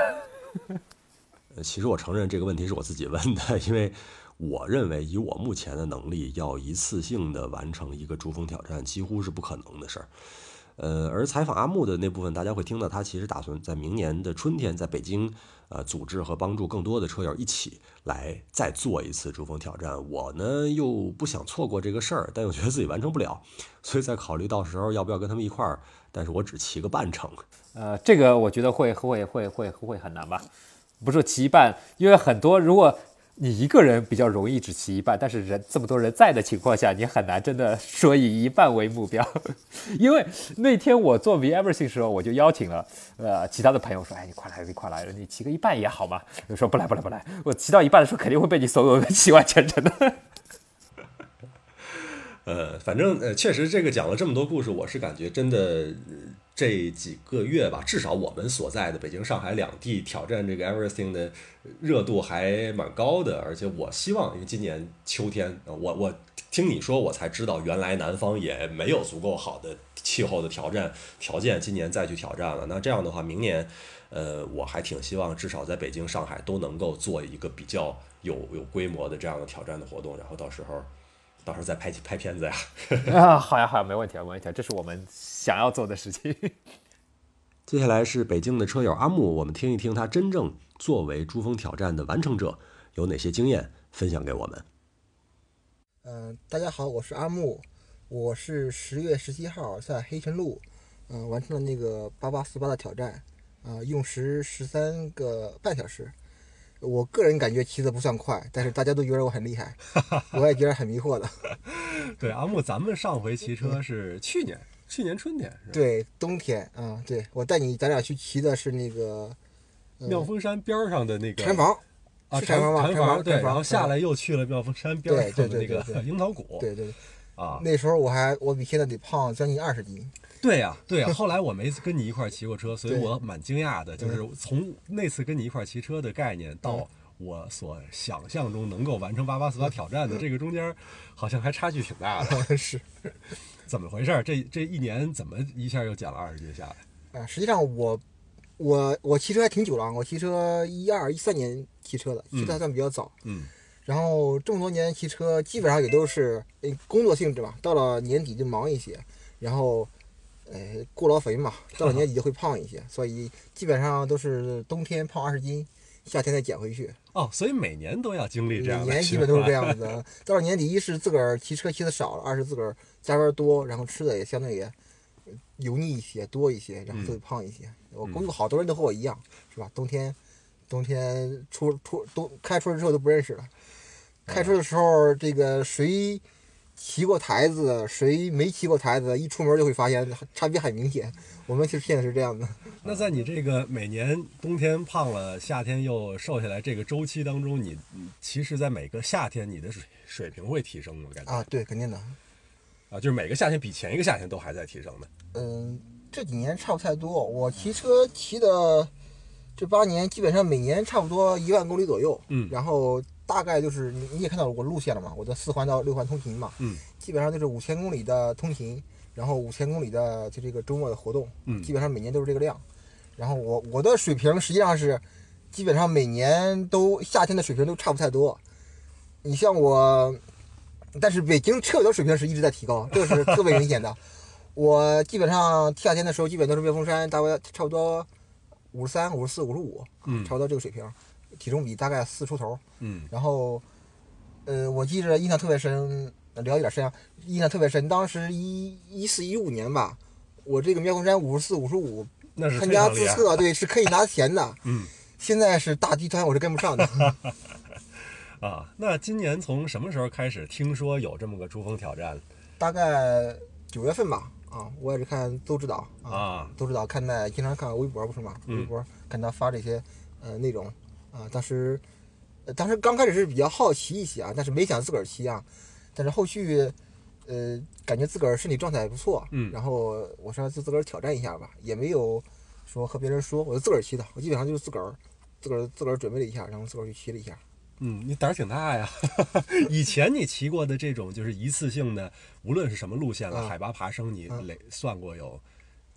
呃，其实我承认这个问题是我自己问的，因为我认为以我目前的能力，要一次性的完成一个珠峰挑战，几乎是不可能的事儿。呃，而采访阿木的那部分，大家会听到他其实打算在明年的春天在北京，呃，组织和帮助更多的车友一起来再做一次珠峰挑战。我呢又不想错过这个事儿，但又觉得自己完成不了，所以在考虑到时候要不要跟他们一块儿，但是我只骑个半程。呃，这个我觉得会会会会会很难吧？不是骑一半，因为很多如果。你一个人比较容易只骑一半，但是人这么多人在的情况下，你很难真的说以一半为目标。因为那天我做 V Everything 时候，我就邀请了呃其他的朋友说，哎，你快来，你快来，你骑个一半也好嘛。就说不来不来不来，我骑到一半的时候肯定会被你所有人 骑完全程的。呃，反正呃，确实这个讲了这么多故事，我是感觉真的。这几个月吧，至少我们所在的北京、上海两地挑战这个 Everything 的热度还蛮高的，而且我希望，因为今年秋天，我我听你说，我才知道原来南方也没有足够好的气候的挑战条件，今年再去挑战了。那这样的话，明年，呃，我还挺希望至少在北京、上海都能够做一个比较有有规模的这样的挑战的活动，然后到时候。到时候再拍拍片子呀！啊，好呀好呀，没问题啊，没问题，这是我们想要做的事情。接下来是北京的车友阿木，我们听一听他真正作为珠峰挑战的完成者有哪些经验分享给我们。嗯，大家好，我是阿木，我是十月十七号在黑城路，嗯，完成了那个八八四八的挑战，啊，用时十三个半小时。我个人感觉骑的不算快，但是大家都觉得我很厉害，我也觉得很迷惑的。对，阿木，咱们上回骑车是去年，去年春天。对，冬天啊，对我带你，咱俩去骑的是那个妙峰山边上的那个禅房啊，禅房禅房对，然后下来又去了妙峰山边上的那个樱桃谷。对对啊，那时候我还我比现在得胖将近二十斤。对呀，对呀。后来我没跟你一块骑过车，所以我蛮惊讶的。就是从那次跟你一块骑车的概念到我所想象中能够完成八八四八挑战的这个中间，好像还差距挺大的。是，怎么回事？这这一年怎么一下又减了二十斤下来？啊，实际上我我我骑车还挺久了，我骑车一二一三年骑车的，骑的还算比较早。嗯。然后这么多年骑车，基本上也都是工作性质吧。到了年底就忙一些，然后。呃，过劳肥嘛，到了年底就会胖一些，所以基本上都是冬天胖二十斤，夏天再减回去。哦，所以每年都要经历这样。每年基本都是这样子。到了年底，一是自个儿骑车骑的少了，二是自个儿加班多，然后吃的也相对也油腻一些，多一些，然后就会胖一些。我估计好多人都和我一样，是吧？冬天，冬天出出冬开春之后都不认识了。开车的时候，这个谁？骑过台子，谁没骑过台子？一出门就会发现差别很明显。我们其实现在是这样的。那在你这个每年冬天胖了，夏天又瘦下来这个周期当中，你其实，在每个夏天你的水水平会提升吗？感觉啊，对，肯定的。啊，就是每个夏天比前一个夏天都还在提升的。嗯，这几年差不太多。我骑车骑的这八年，基本上每年差不多一万公里左右。嗯，然后。大概就是你你也看到我路线了嘛，我的四环到六环通勤嘛，嗯，基本上就是五千公里的通勤，然后五千公里的就这个周末的活动，嗯，基本上每年都是这个量。然后我我的水平实际上是基本上每年都夏天的水平都差不太多。你像我，但是北京车友的水平是一直在提高，这个是特别明显的。我基本上夏天的时候基本都是妙峰山，大概差不多五十三、五十四、五十五，嗯，差不多这个水平。体重比大概四出头，嗯，然后，呃，我记着印象特别深，聊一点深啊，印象特别深。当时一一四一五年吧，我这个妙峰山五十四、五十五，那是参加自测，对，是可以拿钱的。嗯，现在是大集团，我是跟不上的。啊，那今年从什么时候开始听说有这么个珠峰挑战？大概九月份吧。啊，我也是看邹指导啊，邹指导看在经常看微博不是吗？微博看他发这些呃内容。啊，当时，当时刚开始是比较好奇一些啊，但是没想自个儿骑啊。但是后续，呃，感觉自个儿身体状态不错，嗯，然后我说就自个儿挑战一下吧，也没有说和别人说，我就自个儿骑的，我基本上就是自个儿自个儿自个儿准备了一下，然后自个儿去骑了一下。嗯，你胆儿挺大呀！以前你骑过的这种就是一次性的，无论是什么路线了，嗯海拔爬升，你嗯累算过有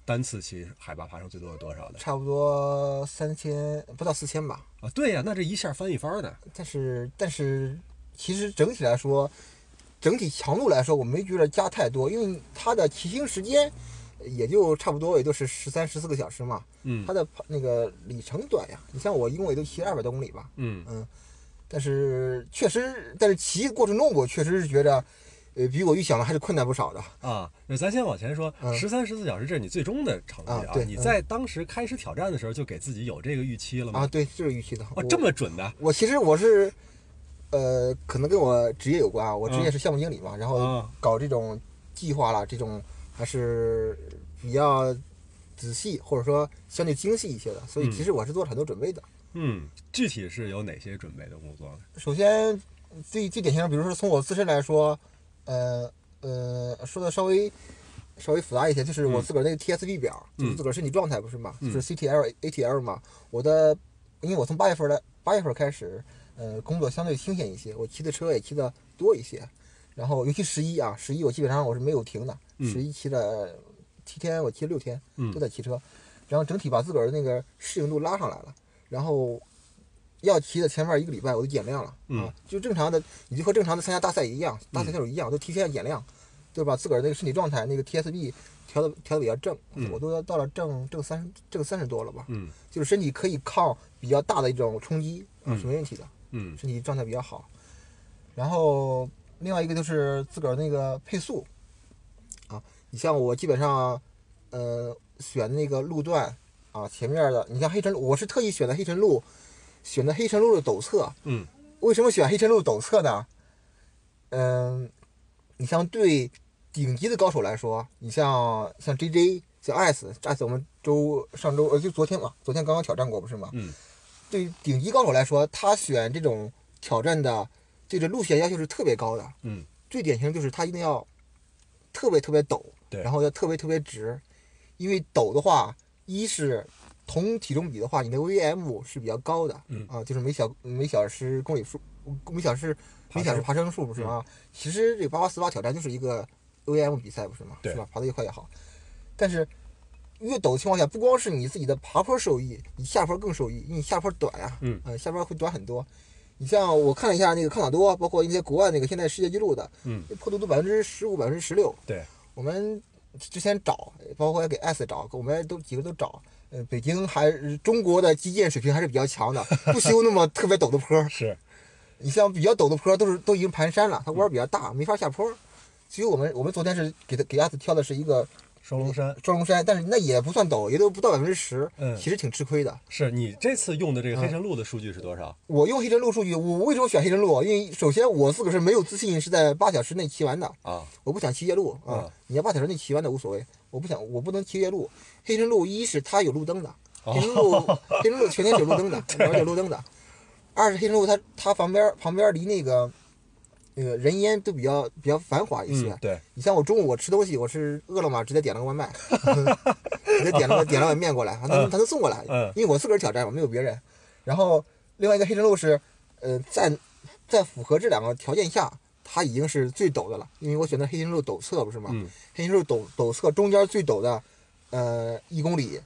单次骑海拔爬升最多有多少的？差不多三千不到四千吧。啊，对呀，那这一下翻一番儿呢。但是但是其实整体来说，整体强度来说，我没觉得加太多，因为它的骑行时间也就差不多也就是十三十四个小时嘛。嗯它的跑那个里程短呀，你像我一共也就骑二百多公里吧。嗯嗯，但是确实，但是骑过程中我确实是觉得，呃，比我预想的还是困难不少的。啊，那咱先往前说，嗯十三十四小时这是你最终的成绩啊你在当时开始挑战的时候就给自己有这个预期了吗？啊，对，就是预期的。这么准的我其实我是，呃，可能跟我职业有关啊。我职业嗯是项目经理嘛，然后啊搞这种计划啦，这种还是比较仔细或者说相对精细一些的。所以嗯其实我是做了很多准备的。嗯，具体是有哪些准备的工作呢？首先，最最典型的，比如说从我自身来说，呃呃，说的稍微稍微复杂一些，就是我嗯。自个儿那个 TSB 表，就是嗯自个儿身体状态不是嘛，嗯。就是 CTL、ATL 嘛。我的，因为我从八月份来，八月份开始，呃，工作相对清闲一些，我骑的车也骑的多一些。然后尤其十一啊，十一我基本上我是没有停的，嗯。十一骑了七天，我骑了六天，嗯。都在骑车，然后整体把自个儿那个适应度拉上来了，然后要骑的前面一个礼拜我就减量了、嗯啊，就正常的，你就和正常的参加大赛一样，大赛选手一样，都提前减量，对吧？自个儿那个身体状态那个 TSB 调的调的比较正，嗯我都要到了正正三正三十多了吧，嗯就是身体可以抗比较大的一种冲击啊，嗯是没问题的，嗯身体状态比较好。然后另外一个就是自个儿那个配速啊，你像我基本上呃选那个路段啊，前面的你像黑晨路，我是特意选的黑晨路，选的黑山路的陡侧。嗯为什么选黑山路陡侧呢？嗯，你像对顶级的高手来说，你像像 JJ、像 S，S 我们周上周呃就昨天嘛，昨天刚刚挑战过不是吗？嗯对于顶级高手来说，他选这种挑战的对这路线要求是特别高的。嗯最典型就是他一定要特别特别陡，对然后要特别特别直，因为陡的话，一是同体重比的话，你的 VM 是比较高的，嗯啊，就是每小每小时公里数，每小时每小时爬升数不是吗？其实这个八八四八挑战就是一个 VM 比赛不是吗？对是吧？爬得越快越好，但是。越陡的情况下，不光是你自己的爬坡受益，你下坡更受益，因为你下坡短呀、嗯呃，下坡会短很多。你像我看了一下那个康塔多，包括一些国外那个现在世界纪录的，嗯，坡度都百分之十五、百分之十六。对，我们之前找，包括也给 S 找，我们都几个都找。呃，北京还中国的基建水平还是比较强的，不修那么特别陡的坡。是你像比较陡的坡都是都已经盘山了，它弯儿比较大，没法下坡。所以我们我们昨天是给他给 S 挑的是一个双龙山。双龙山，但是那也不算陡，也都不到百分之十，嗯其实挺吃亏的。是你这次用的这个黑晨路的数据是多少？我用黑晨路数据，我为什么选黑晨路？因为首先我自个儿是没有自信是在八小时内骑完的，啊，我不想骑夜路啊嗯。你要八小时内骑完的无所谓，我不想，我不能骑夜路。黑晨路一是它有路灯的，哦黑晨路黑晨路全天是有路灯的，主要有路灯的。二是黑晨路它它旁边旁边离那个那个人烟都比较比较繁华一些。嗯，对，你像我中午我吃东西，我是饿了么直接点了个外卖，直接点了个点了碗面过来，他能他能送过来，嗯因为我自个儿挑战，嘛没有别人。然后另外一个黑晨路是，呃，在在符合这两个条件下，它已经是最陡的了，因为我选择黑晨路陡侧不是吗？嗯黑晨路陡陡侧中间最陡的，呃，一公里，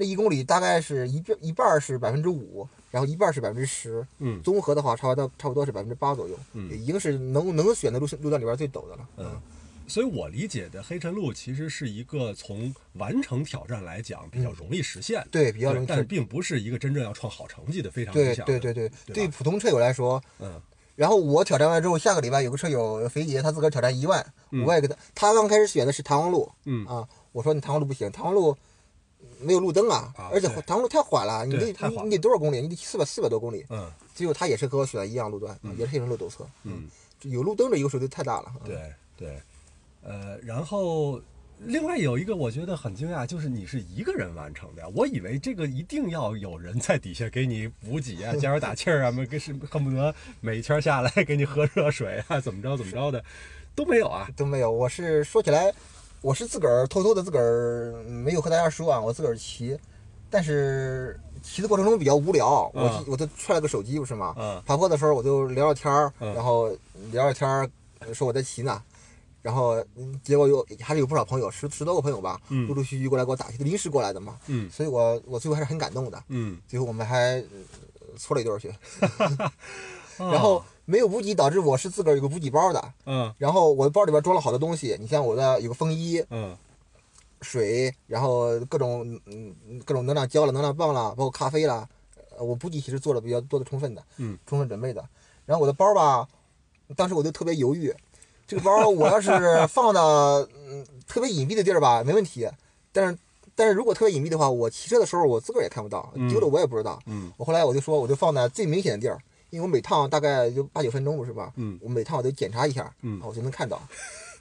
那一公里大概是一半一半是百分之五，然后一半是百分之十，嗯综合的话差不多差不多是百分之八左右，嗯已经是能能选的路线路段里边最陡的了。嗯，所以我理解的黑晨路其实是一个从完成挑战来讲比较容易实现的，对，比较容易但并不是一个真正要创好成绩的非常理对。对对对，对普通车友来说，嗯然后我挑战完之后，下个礼拜有个车友肥姐，她自个儿挑战一万，嗯我也给她，她刚开始选的是弹簧路嗯啊，我说你弹簧路不行，弹簧路没有路灯啊啊，而且对弹簧路太缓了，你得你你得多少公里？你得四百四百多公里，嗯最后他也是和我选的一样路段，嗯也是黑晨路陡侧，嗯，有路灯的优势就太大了。啊，对对，呃，然后另外有一个我觉得很惊讶，就是你是一个人完成的，我以为这个一定要有人在底下给你补给啊、加油打气儿啊，跟是恨不得每一圈下来给你喝热水啊，怎么着怎么着的都没有啊。都没有。我是说起来，我是自个儿偷偷的自个儿没有和大家说啊，我自个儿骑，但是骑的过程中比较无聊，我嗯我就揣了个手机不是吗？嗯爬坡的时候我就聊聊天儿，嗯然后聊聊天儿，说我在骑呢。然后嗯结果有还是有不少朋友，十十多个朋友吧，嗯陆陆续续过来给我打，临时过来的嘛，嗯所以我我最后还是很感动的。嗯，最后我们还呃搓了一顿儿去，哦然后没有补给导致我是自个儿有个补给包的，嗯。然后我的包里边装了好多东西，你像我的有个风衣、嗯。水，然后各种嗯嗯各种能量胶了、能量棒了，包括咖啡啦，呃我补给其实做的比较多的充分的，嗯，充分准备的。然后我的包吧，当时我就特别犹豫，这个包我要是放到嗯特别隐蔽的地儿吧，没问题，但是但是如果特别隐蔽的话，我骑车的时候我自个儿也看不到，嗯丢了我也不知道。嗯。我后来我就说，我就放在最明显的地儿，因为我每趟大概就八九分钟不是吧？嗯我每趟我都检查一下，我就能看到。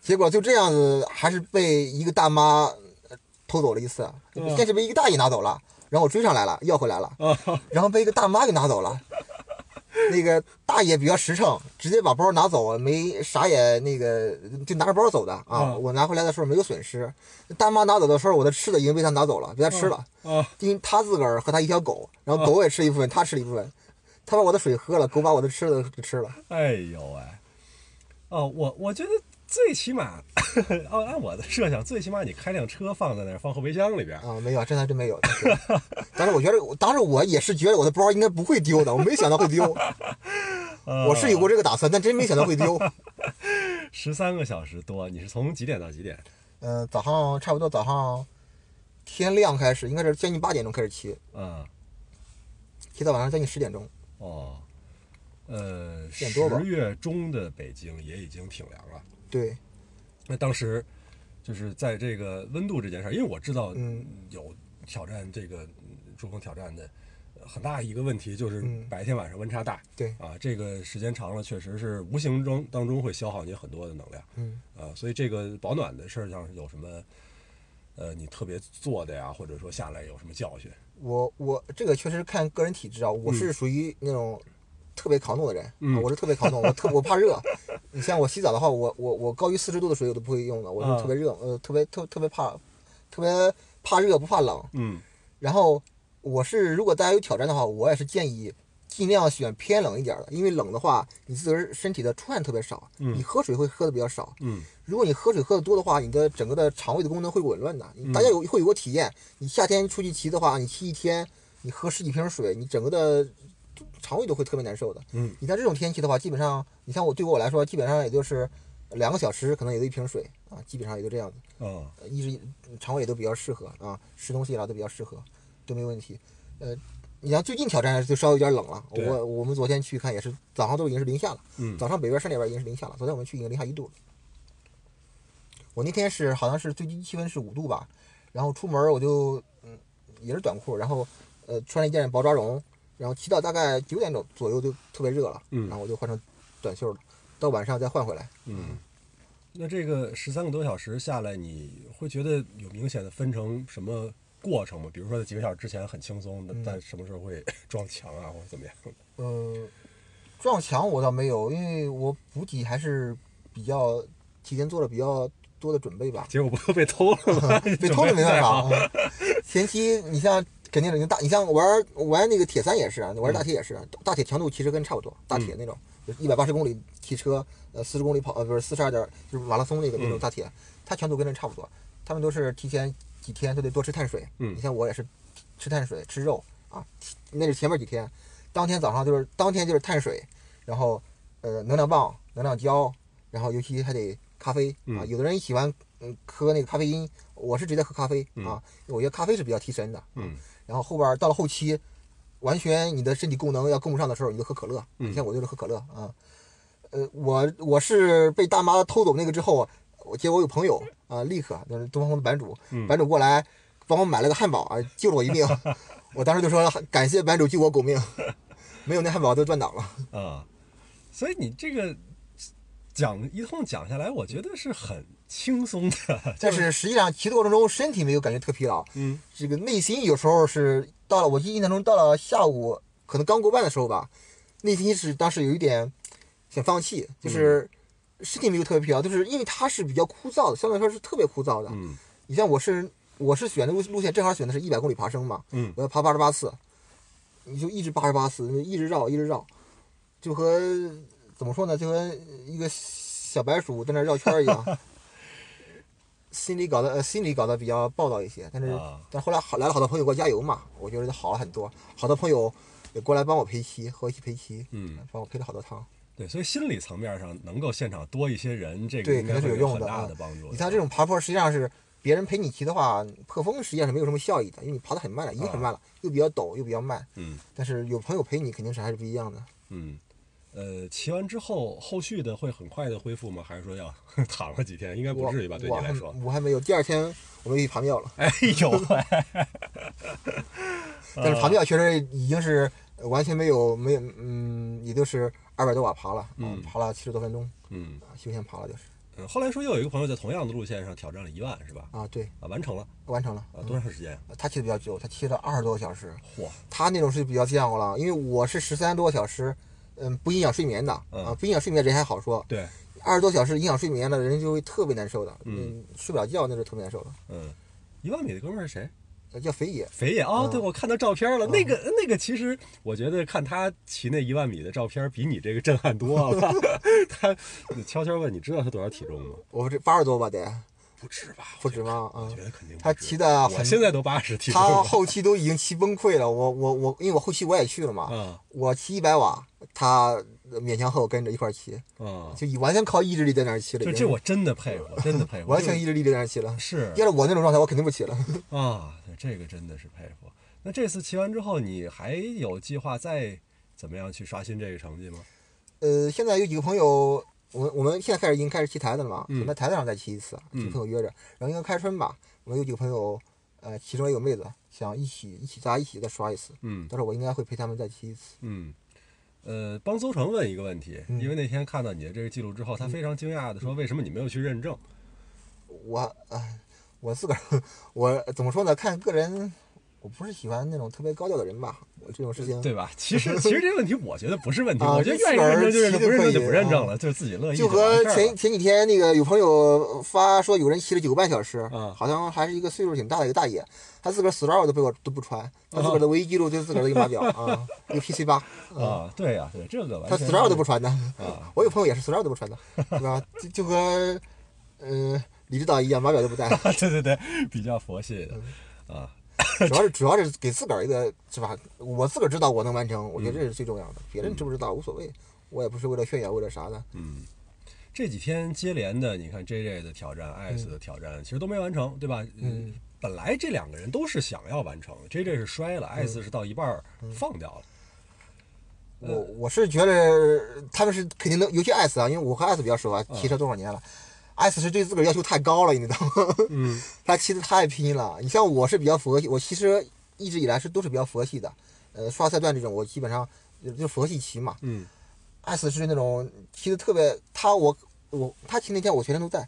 结果就这样子，还是被一个大妈呃偷走了一次。嗯先是被一个大爷拿走了，然后我追上来了，要回来了，啊然后被一个大妈给拿走了。那个大爷比较实诚，直接把包拿走，没啥也那个就拿着包走的啊。嗯我拿回来的时候没有损失。大妈拿走的时候，我的吃的已经被他拿走了，被他吃了。啊因为他自个儿和他一条狗，然后狗也吃一部分，他吃了一部分，他把我的水喝了，狗把我的吃的给吃了。哎呦喂，哦，我我觉得最起码，哦按我的设想，最起码你开辆车放在那儿，放后备箱里边儿，啊，没有，真的真没有。但是，但是我觉得，当时我也是觉得我的包应该不会丢的，我没想到会丢。我是有过这个打算，但真没想到会丢。十三个小时多，你是从几点到几点？嗯、早上差不多早上天亮开始，应该是将近八点钟开始骑，嗯，骑到晚上将近十点钟。哦，呃，10点多十月中的北京也已经挺凉了。对，那当时就是在这个温度这件事儿，因为我知道嗯。有挑战这个嗯珠峰挑战的呃很大一个问题就是嗯。白天晚上温差大，对。啊，这个时间长了确实是无形中当中会消耗你很多的能量嗯，啊，所以这个保暖的事儿上有什么呃你特别做的呀，或者说下来有什么教训？我我这个确实看个人体质啊，我是属于那种特别抗冻的人，嗯啊我是特别抗冻，我特 我怕热。你像我洗澡的话，我我我高于四十度的水我都不会用的，我啊就特别热，呃，特别特特别怕，特别怕热不怕冷。嗯然后我是如果大家有挑战的话，我也是建议尽量选偏冷一点的，因为冷的话，你自个儿身体的出汗特别少，嗯你喝水会喝的比较少。嗯如果你喝水喝的多的话，你的整个的肠胃的功能会紊乱的。大家有会有个体验，你夏天出去骑的话，你骑一天，你喝十几瓶水，你整个的肠胃都会特别难受的。嗯你在这种天气的话，基本上，你像我对我来说，基本上也就是两个小时，可能也就一瓶水啊，基本上也就这样子。一直肠胃也都比较适合啊，吃东西啦都比较适合，都没问题。呃，你像最近挑战就稍微有点冷了，我我们昨天去看也是早上都已经是零下了，嗯早上北边山那边已经是零下了，昨天我们去已经零下一度了。我那天是好像是最低气温是五度吧，然后出门我就嗯也是短裤，然后呃穿了一件薄抓绒，然后骑到大概九点钟左右就特别热了，嗯然后我就换成短袖了，到晚上再换回来。嗯。那这个十三个多小时下来，你会觉得有明显的分成什么过程吗？比如说在几个小时之前很轻松，嗯但什么时候会 撞墙啊，或者怎么样？呃，撞墙我倒没有，因为我补给还是比较提前做了比较多的准备吧。结果不就被偷了吗？被偷了没办法准备太好。啊。前期你像肯定是你大，你像玩玩那个铁三也是啊，玩大铁也是啊，大铁强度其实跟差不多，大铁那种，一百八十公里骑车，呃，四十公里跑，呃，不是四十二点，就是马拉松那个那种嗯大铁，它强度跟这差不多。他们都是提前几天都得多吃碳水，嗯你像我也是吃碳水吃肉啊，那是前面几天，当天早上就是当天就是碳水，然后呃能量棒、能量胶，然后尤其还得咖啡啊。嗯有的人喜欢嗯喝那个咖啡因，我是直接喝咖啡啊，我觉得咖啡是比较提神的。嗯然后后边到了后期，完全你的身体功能要跟不上的时候，你就喝可乐。嗯你像我就是喝可乐啊。呃，我我是被大妈偷走那个之后，我结果有朋友啊，立刻就是东方红的版主，嗯版主过来帮我买了个汉堡啊，救了我一命。我当时就说感谢版主救我狗命，没有那汉堡都断档了。啊，所以你这个讲一通讲下来，我觉得是很轻松的。但是实际上骑的过程中，身体没有感觉特疲劳，嗯这个内心有时候是到了我印象中到了下午可能刚过半的时候吧，内心是当时有一点想放弃，就是身体没有特别疲劳，就是因为它是比较枯燥的，相对来说是特别枯燥的。嗯你像我是我是选的路路线，正好选的是一百公里爬升嘛，嗯我要爬八十八次，你就一直八十八次，一直绕一直绕，就和怎么说呢，就和一个小白鼠在那绕圈一样。心里搞得呃心里搞得比较暴躁一些，但是、啊但后来好来了好多朋友给我加油嘛，我觉得好了很多，好多朋友也过来帮我陪骑，和我一起陪骑，嗯，帮我陪了好多趟。对，所以心理层面上能够现场多一些人，这个对应该是有很大啊的帮助。你像这种爬坡，实际上是别人陪你骑的话，破风实际上是没有什么效益的，因为你爬得很慢了，已经很慢了，又比较陡又比较慢。嗯但是有朋友陪你，肯定是还是不一样的。嗯，呃，骑完之后，后续的会很快的恢复吗？还是说要 躺了几天？应该不至于吧？对你我来说，我还没有。第二天我们又去爬庙了，哎呦 喂，但是爬庙确实已经是完全没有没有嗯，也就是二百多瓦爬了，啊嗯爬了七十多分钟嗯啊，休闲爬了就是嗯，后来说又有一个朋友在同样的路线上挑战了一万，是吧？啊，对，啊，完成了完成了。啊，多长时间？他骑的比较久，他骑了二十多个小时。嚯，他那种是比较见过了，因为我是十三多个小时，嗯，不影响睡眠的嗯啊，不影响睡眠人还好说，对，二十多小时影响睡眠的人就会特别难受的，嗯嗯，睡不了觉那是特别难受的。嗯，一万米的哥们儿是谁？呃叫肥野，肥野哦，嗯对，我看到照片了。那个那个，其实我觉得看他骑那一万米的照片，比你这个震撼多了。他悄悄问，你知道他多少体重吗？我这八十多吧得，不止吧？不止吗？啊我觉，得肯定他骑的我，现在都八十体重他。后期都已经骑崩溃了。我我我，因为我后期我也去了嘛，嗯我骑一百瓦，他勉强和我跟着一块儿骑，啊！就以完全靠意志力在那儿骑了。就这这我真的佩服，真的佩服。完全意志力在那儿骑了。是要是我那种状态，我肯定不骑了。啊，对这个真的是佩服。那这次骑完之后，你还有计划再怎么样去刷新这个成绩吗？呃，现在有几个朋友，我们我们现在开始已经开始骑台子了嘛，嗯想在台子上再骑一次，嗯几个朋友约着，然后应该开春吧，我们有几个朋友，呃，其中也有妹子，想一起一起大家一起再刷一次，嗯到时候我应该会陪他们再骑一次。嗯。呃，帮邹成问一个问题，嗯。因为那天看到你的这个记录之后，他非常惊讶的说：“为什么你没有去认证？我，哎，我自个儿，我怎么说呢？看个人，我不是喜欢那种特别高调的人吧，我这种事情，对吧？其实其实这个问题，我觉得不是问题，啊我觉得愿意认证就认证，不认证就不认证了，啊就是自己乐意就完和前前几天那个有朋友发说有人骑了九个半小时，嗯好像还是一个岁数挺大的一个大爷，他自个儿死绕都被我都不穿，他自个啊儿的唯一记录就是自个儿的一个码表啊，一个 PC 八，啊，对呀，对这个他死绕都不穿的。啊，我有朋友也是死绕都不穿的，对吧？就就和嗯、呃李指导一样，码表都不带，对对对，比较佛系啊，主要是主要是给自个儿一个是吧？我自个儿知道我能完成，我觉得这是最重要的，别人知不知道无所谓，我也不是为了炫耀，为了啥的。嗯。这几天接连的，你看 J J 的挑战、IS 的挑战，其实都没完成，对吧？嗯。本来这两个人都是想要完成，J J 是摔了，IS 是到一半儿放掉了。我我是觉得他们是肯定能，尤其 S 啊，因为我和 S 比较熟啊，骑车多少年了。S 是对自个儿要求太高了，你知道吗？嗯 他骑的太拼了。你像我是比较佛系，我其实一直以来是都是比较佛系的。呃，刷赛段这种我基本上就就佛系骑嘛。嗯 S 是那种骑的特别，他我我他骑那天我全程都在，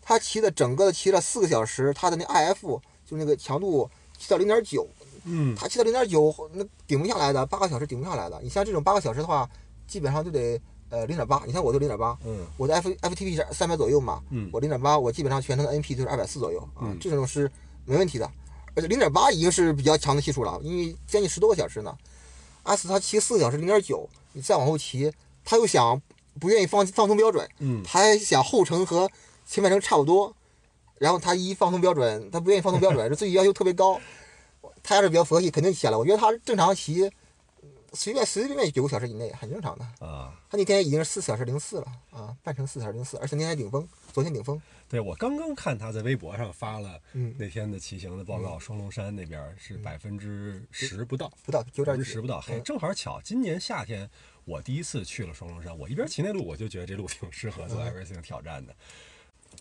他骑的整个的骑了四个小时，他的那 IF 就那个强度骑到零点九，嗯他骑到零点九那顶不下来的，八个小时顶不下来的。你像这种八个小时的话，基本上就得呃零点八，你看我就零点八，嗯我的 F FTP 是三百左右嘛，嗯我零点八，我基本上全程的 NP 就是二百四左右啊嗯，这种是没问题的。而且零点八已经是比较强的系数了，因为将近十多个小时呢。阿斯他骑四个小时零点九，你再往后骑，他又想不愿意放放松标准，嗯他还想后程和前半程差不多，然后他一放松标准，他不愿意放松标准，这自己要求特别高。他要是比较佛系，肯定骑下来。我觉得他正常骑，随便随随便便九个小时以内很正常的。啊，他那天已经是四小时零四了啊，半程四小时零四，而且那天顶峰，昨天顶峰。对我刚刚看他在微博上发了嗯那天的骑行的报告，双龙山那边是百分之十不到，不到九百点十不到。嘿，嗯正好巧，今年夏天我第一次去了双龙山，我一边骑那路，我就觉得这路挺适合做 everything 挑战的。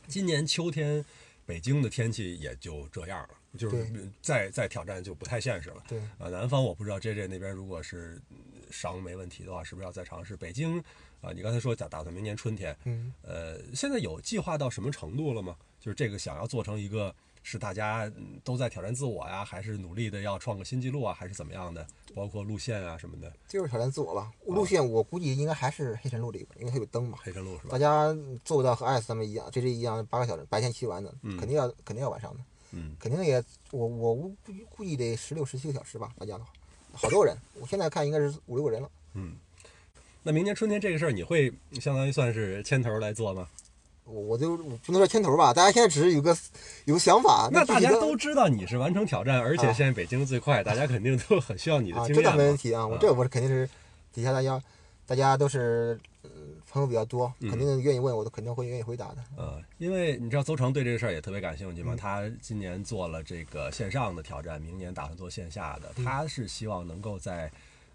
今年秋天，北京的天气也就这样了，就是再再挑战就不太现实了。对呃，南方我不知道 J J 那边如果是嗯伤没问题的话，是不是要再尝试？北京啊，你刚才说打打算明年春天，嗯，呃，现在有计划到什么程度了吗？就是这个想要做成一个是大家嗯都在挑战自我呀，还是努力的要创个新纪录啊，还是怎么样的？包括路线啊什么的，就是挑战自我吧。路线我估计应该还是黑神路这个，因为它有灯嘛。黑山路是吧大？家做不到和 S 他们一样，，J J 一样八个小时白天骑完的，嗯肯定要肯定要晚上的。嗯，肯定也我我估估计得十六十七个小时吧，大家的话，好多人，我现在看应该是五六个人了。嗯那明年春天这个事儿，你会相当于算是牵头来做吗？我我就我不能说牵头吧，大家现在只是有个有个想法，那大家都知道你是完成挑战，而且啊现在北京最快，大家肯定都很需要你的经验啊，这倒经验嘛。没问题啊，我这我是肯定是底下大家大家都是呃朋友比较多，嗯肯定愿意问我都肯定会愿意回答的。呃，因为你知道邹成对这个事儿也特别感兴趣嘛，嗯他今年做了这个线上的挑战，明年打算做线下的，嗯他是希望能够在。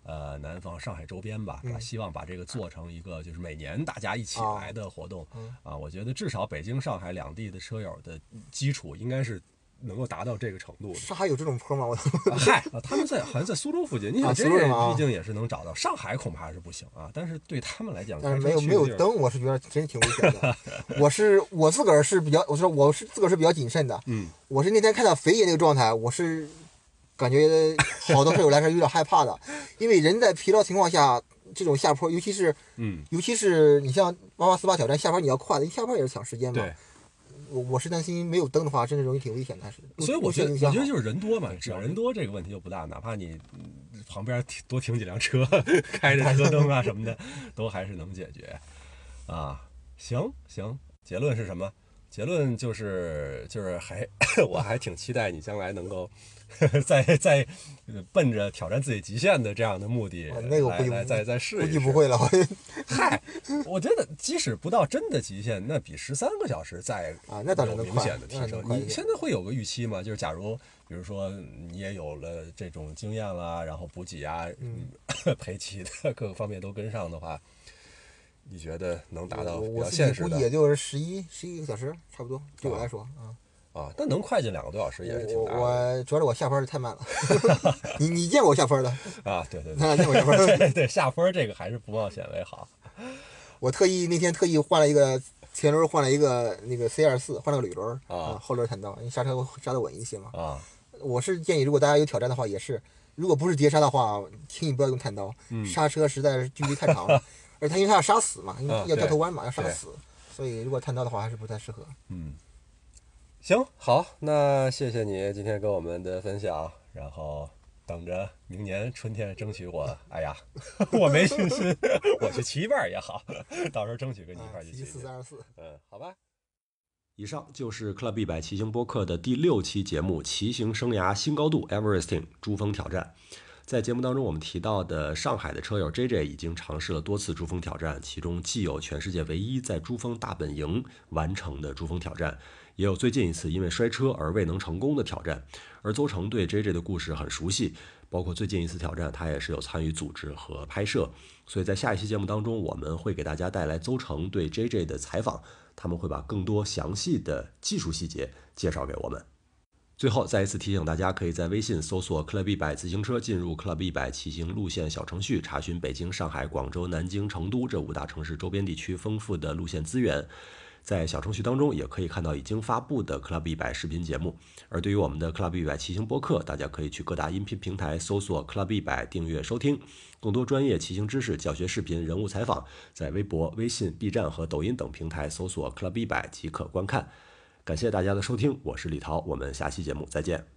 呃，南方、上海周边吧，嗯把希望把这个做成一个就是每年大家一起啊来的活动嗯啊。我觉得至少北京、上海两地的车友的基础应该是能够达到这个程度的。上海有这种坡吗？我啊嗨，啊他们在好像在苏州附近，你想啊这苏州是吗啊毕竟也是能找到，上海恐怕是不行啊。但是对他们来讲，但是没有没有灯，我是觉得真挺危险的。我是我自个儿是比较，我说我是自个儿是比较谨慎的。嗯，我是那天看到肥爷那个状态，我是感觉好多车友来说有点害怕的，因为人在疲劳情况下，这种下坡，尤其是嗯，尤其是你像八八四八挑战下坡你要快的，你下坡也是抢时间嘛。对，我我是担心没有灯的话，真的容易挺危险的。还是所以我觉得，我觉得就是人多嘛，只要人多，这个问题就不大。哪怕你嗯旁边停多停几辆车，开着车灯啊什么的，都还是能解决。啊，行行，结论是什么？结论就是就是还 我还挺期待你将来能够 在在呃奔着挑战自己极限的这样的目的啊那个估计来来再再试一试。计不会了。嗨，我觉得即使不到真的极限，那比十三个小时再啊那当然有明显的提升你现在会有个预期吗？就是假如比如说你也有了这种经验啦，然后补给啊、嗯、陪骑的各个方面都跟上的话，你觉得能达到比较现实的估计也就是十一十一个小时，差不多。对我来说啊，啊？但能快进两个多小时也是挺的我主要是我下坡儿太慢了。你你见过我下坡儿的？啊！对对对。见过下坡儿。对对，下坡儿这个还是不冒险为好。我特意那天特意换了一个前轮，换了一个那个 C 二四，换了个铝轮儿啊后轮弹道，因为刹车会刹得稳一些嘛。啊，我是建议，如果大家有挑战的话，也是，如果不是碟刹的话，轻易不要用弹刀，嗯刹车实在是距离太长了，而且它因为它要刹死嘛，因为啊要掉头弯嘛，要刹死，所以如果弹刀的话还是不太适合。嗯，行，好，那谢谢你今天跟我们的分享，然后等着明年春天争取我，哎呀，我没信心，我去骑一半儿也好，到时候争取跟你一块去骑。四三二四。嗯，好吧。以上就是 Club 一百骑行播客的第六期节目《骑行生涯新高度 Everesting 珠峰挑战》。在节目当中，我们提到的上海的车友 JJ 已经尝试了多次珠峰挑战，其中既有全世界唯一在珠峰大本营完成的珠峰挑战，也有最近一次因为摔车而未能成功的挑战。而邹成对 JJ 的故事很熟悉，包括最近一次挑战，他也是有参与组织和拍摄。所以在下一期节目当中，我们会给大家带来邹成对 JJ 的采访，他们会把更多详细的技术细节介绍给我们。最后再一次提醒大家，可以在微信搜索 “club 一百自行车”，进入 “club 一百骑行路线”小程序，查询北京、上海、广州、南京、成都这五大城市周边地区丰富的路线资源。在小程序当中，也可以看到已经发布的 Club 一百视频节目。而对于我们的 Club 一百骑行播客，大家可以去各大音频平台搜索 Club 一百订阅收听。更多专业骑行知识、教学视频、人物采访，在微博、微信、B 站和抖音等平台搜索 Club 一百即可观看。感谢大家的收听，我是李涛，我们下期节目再见。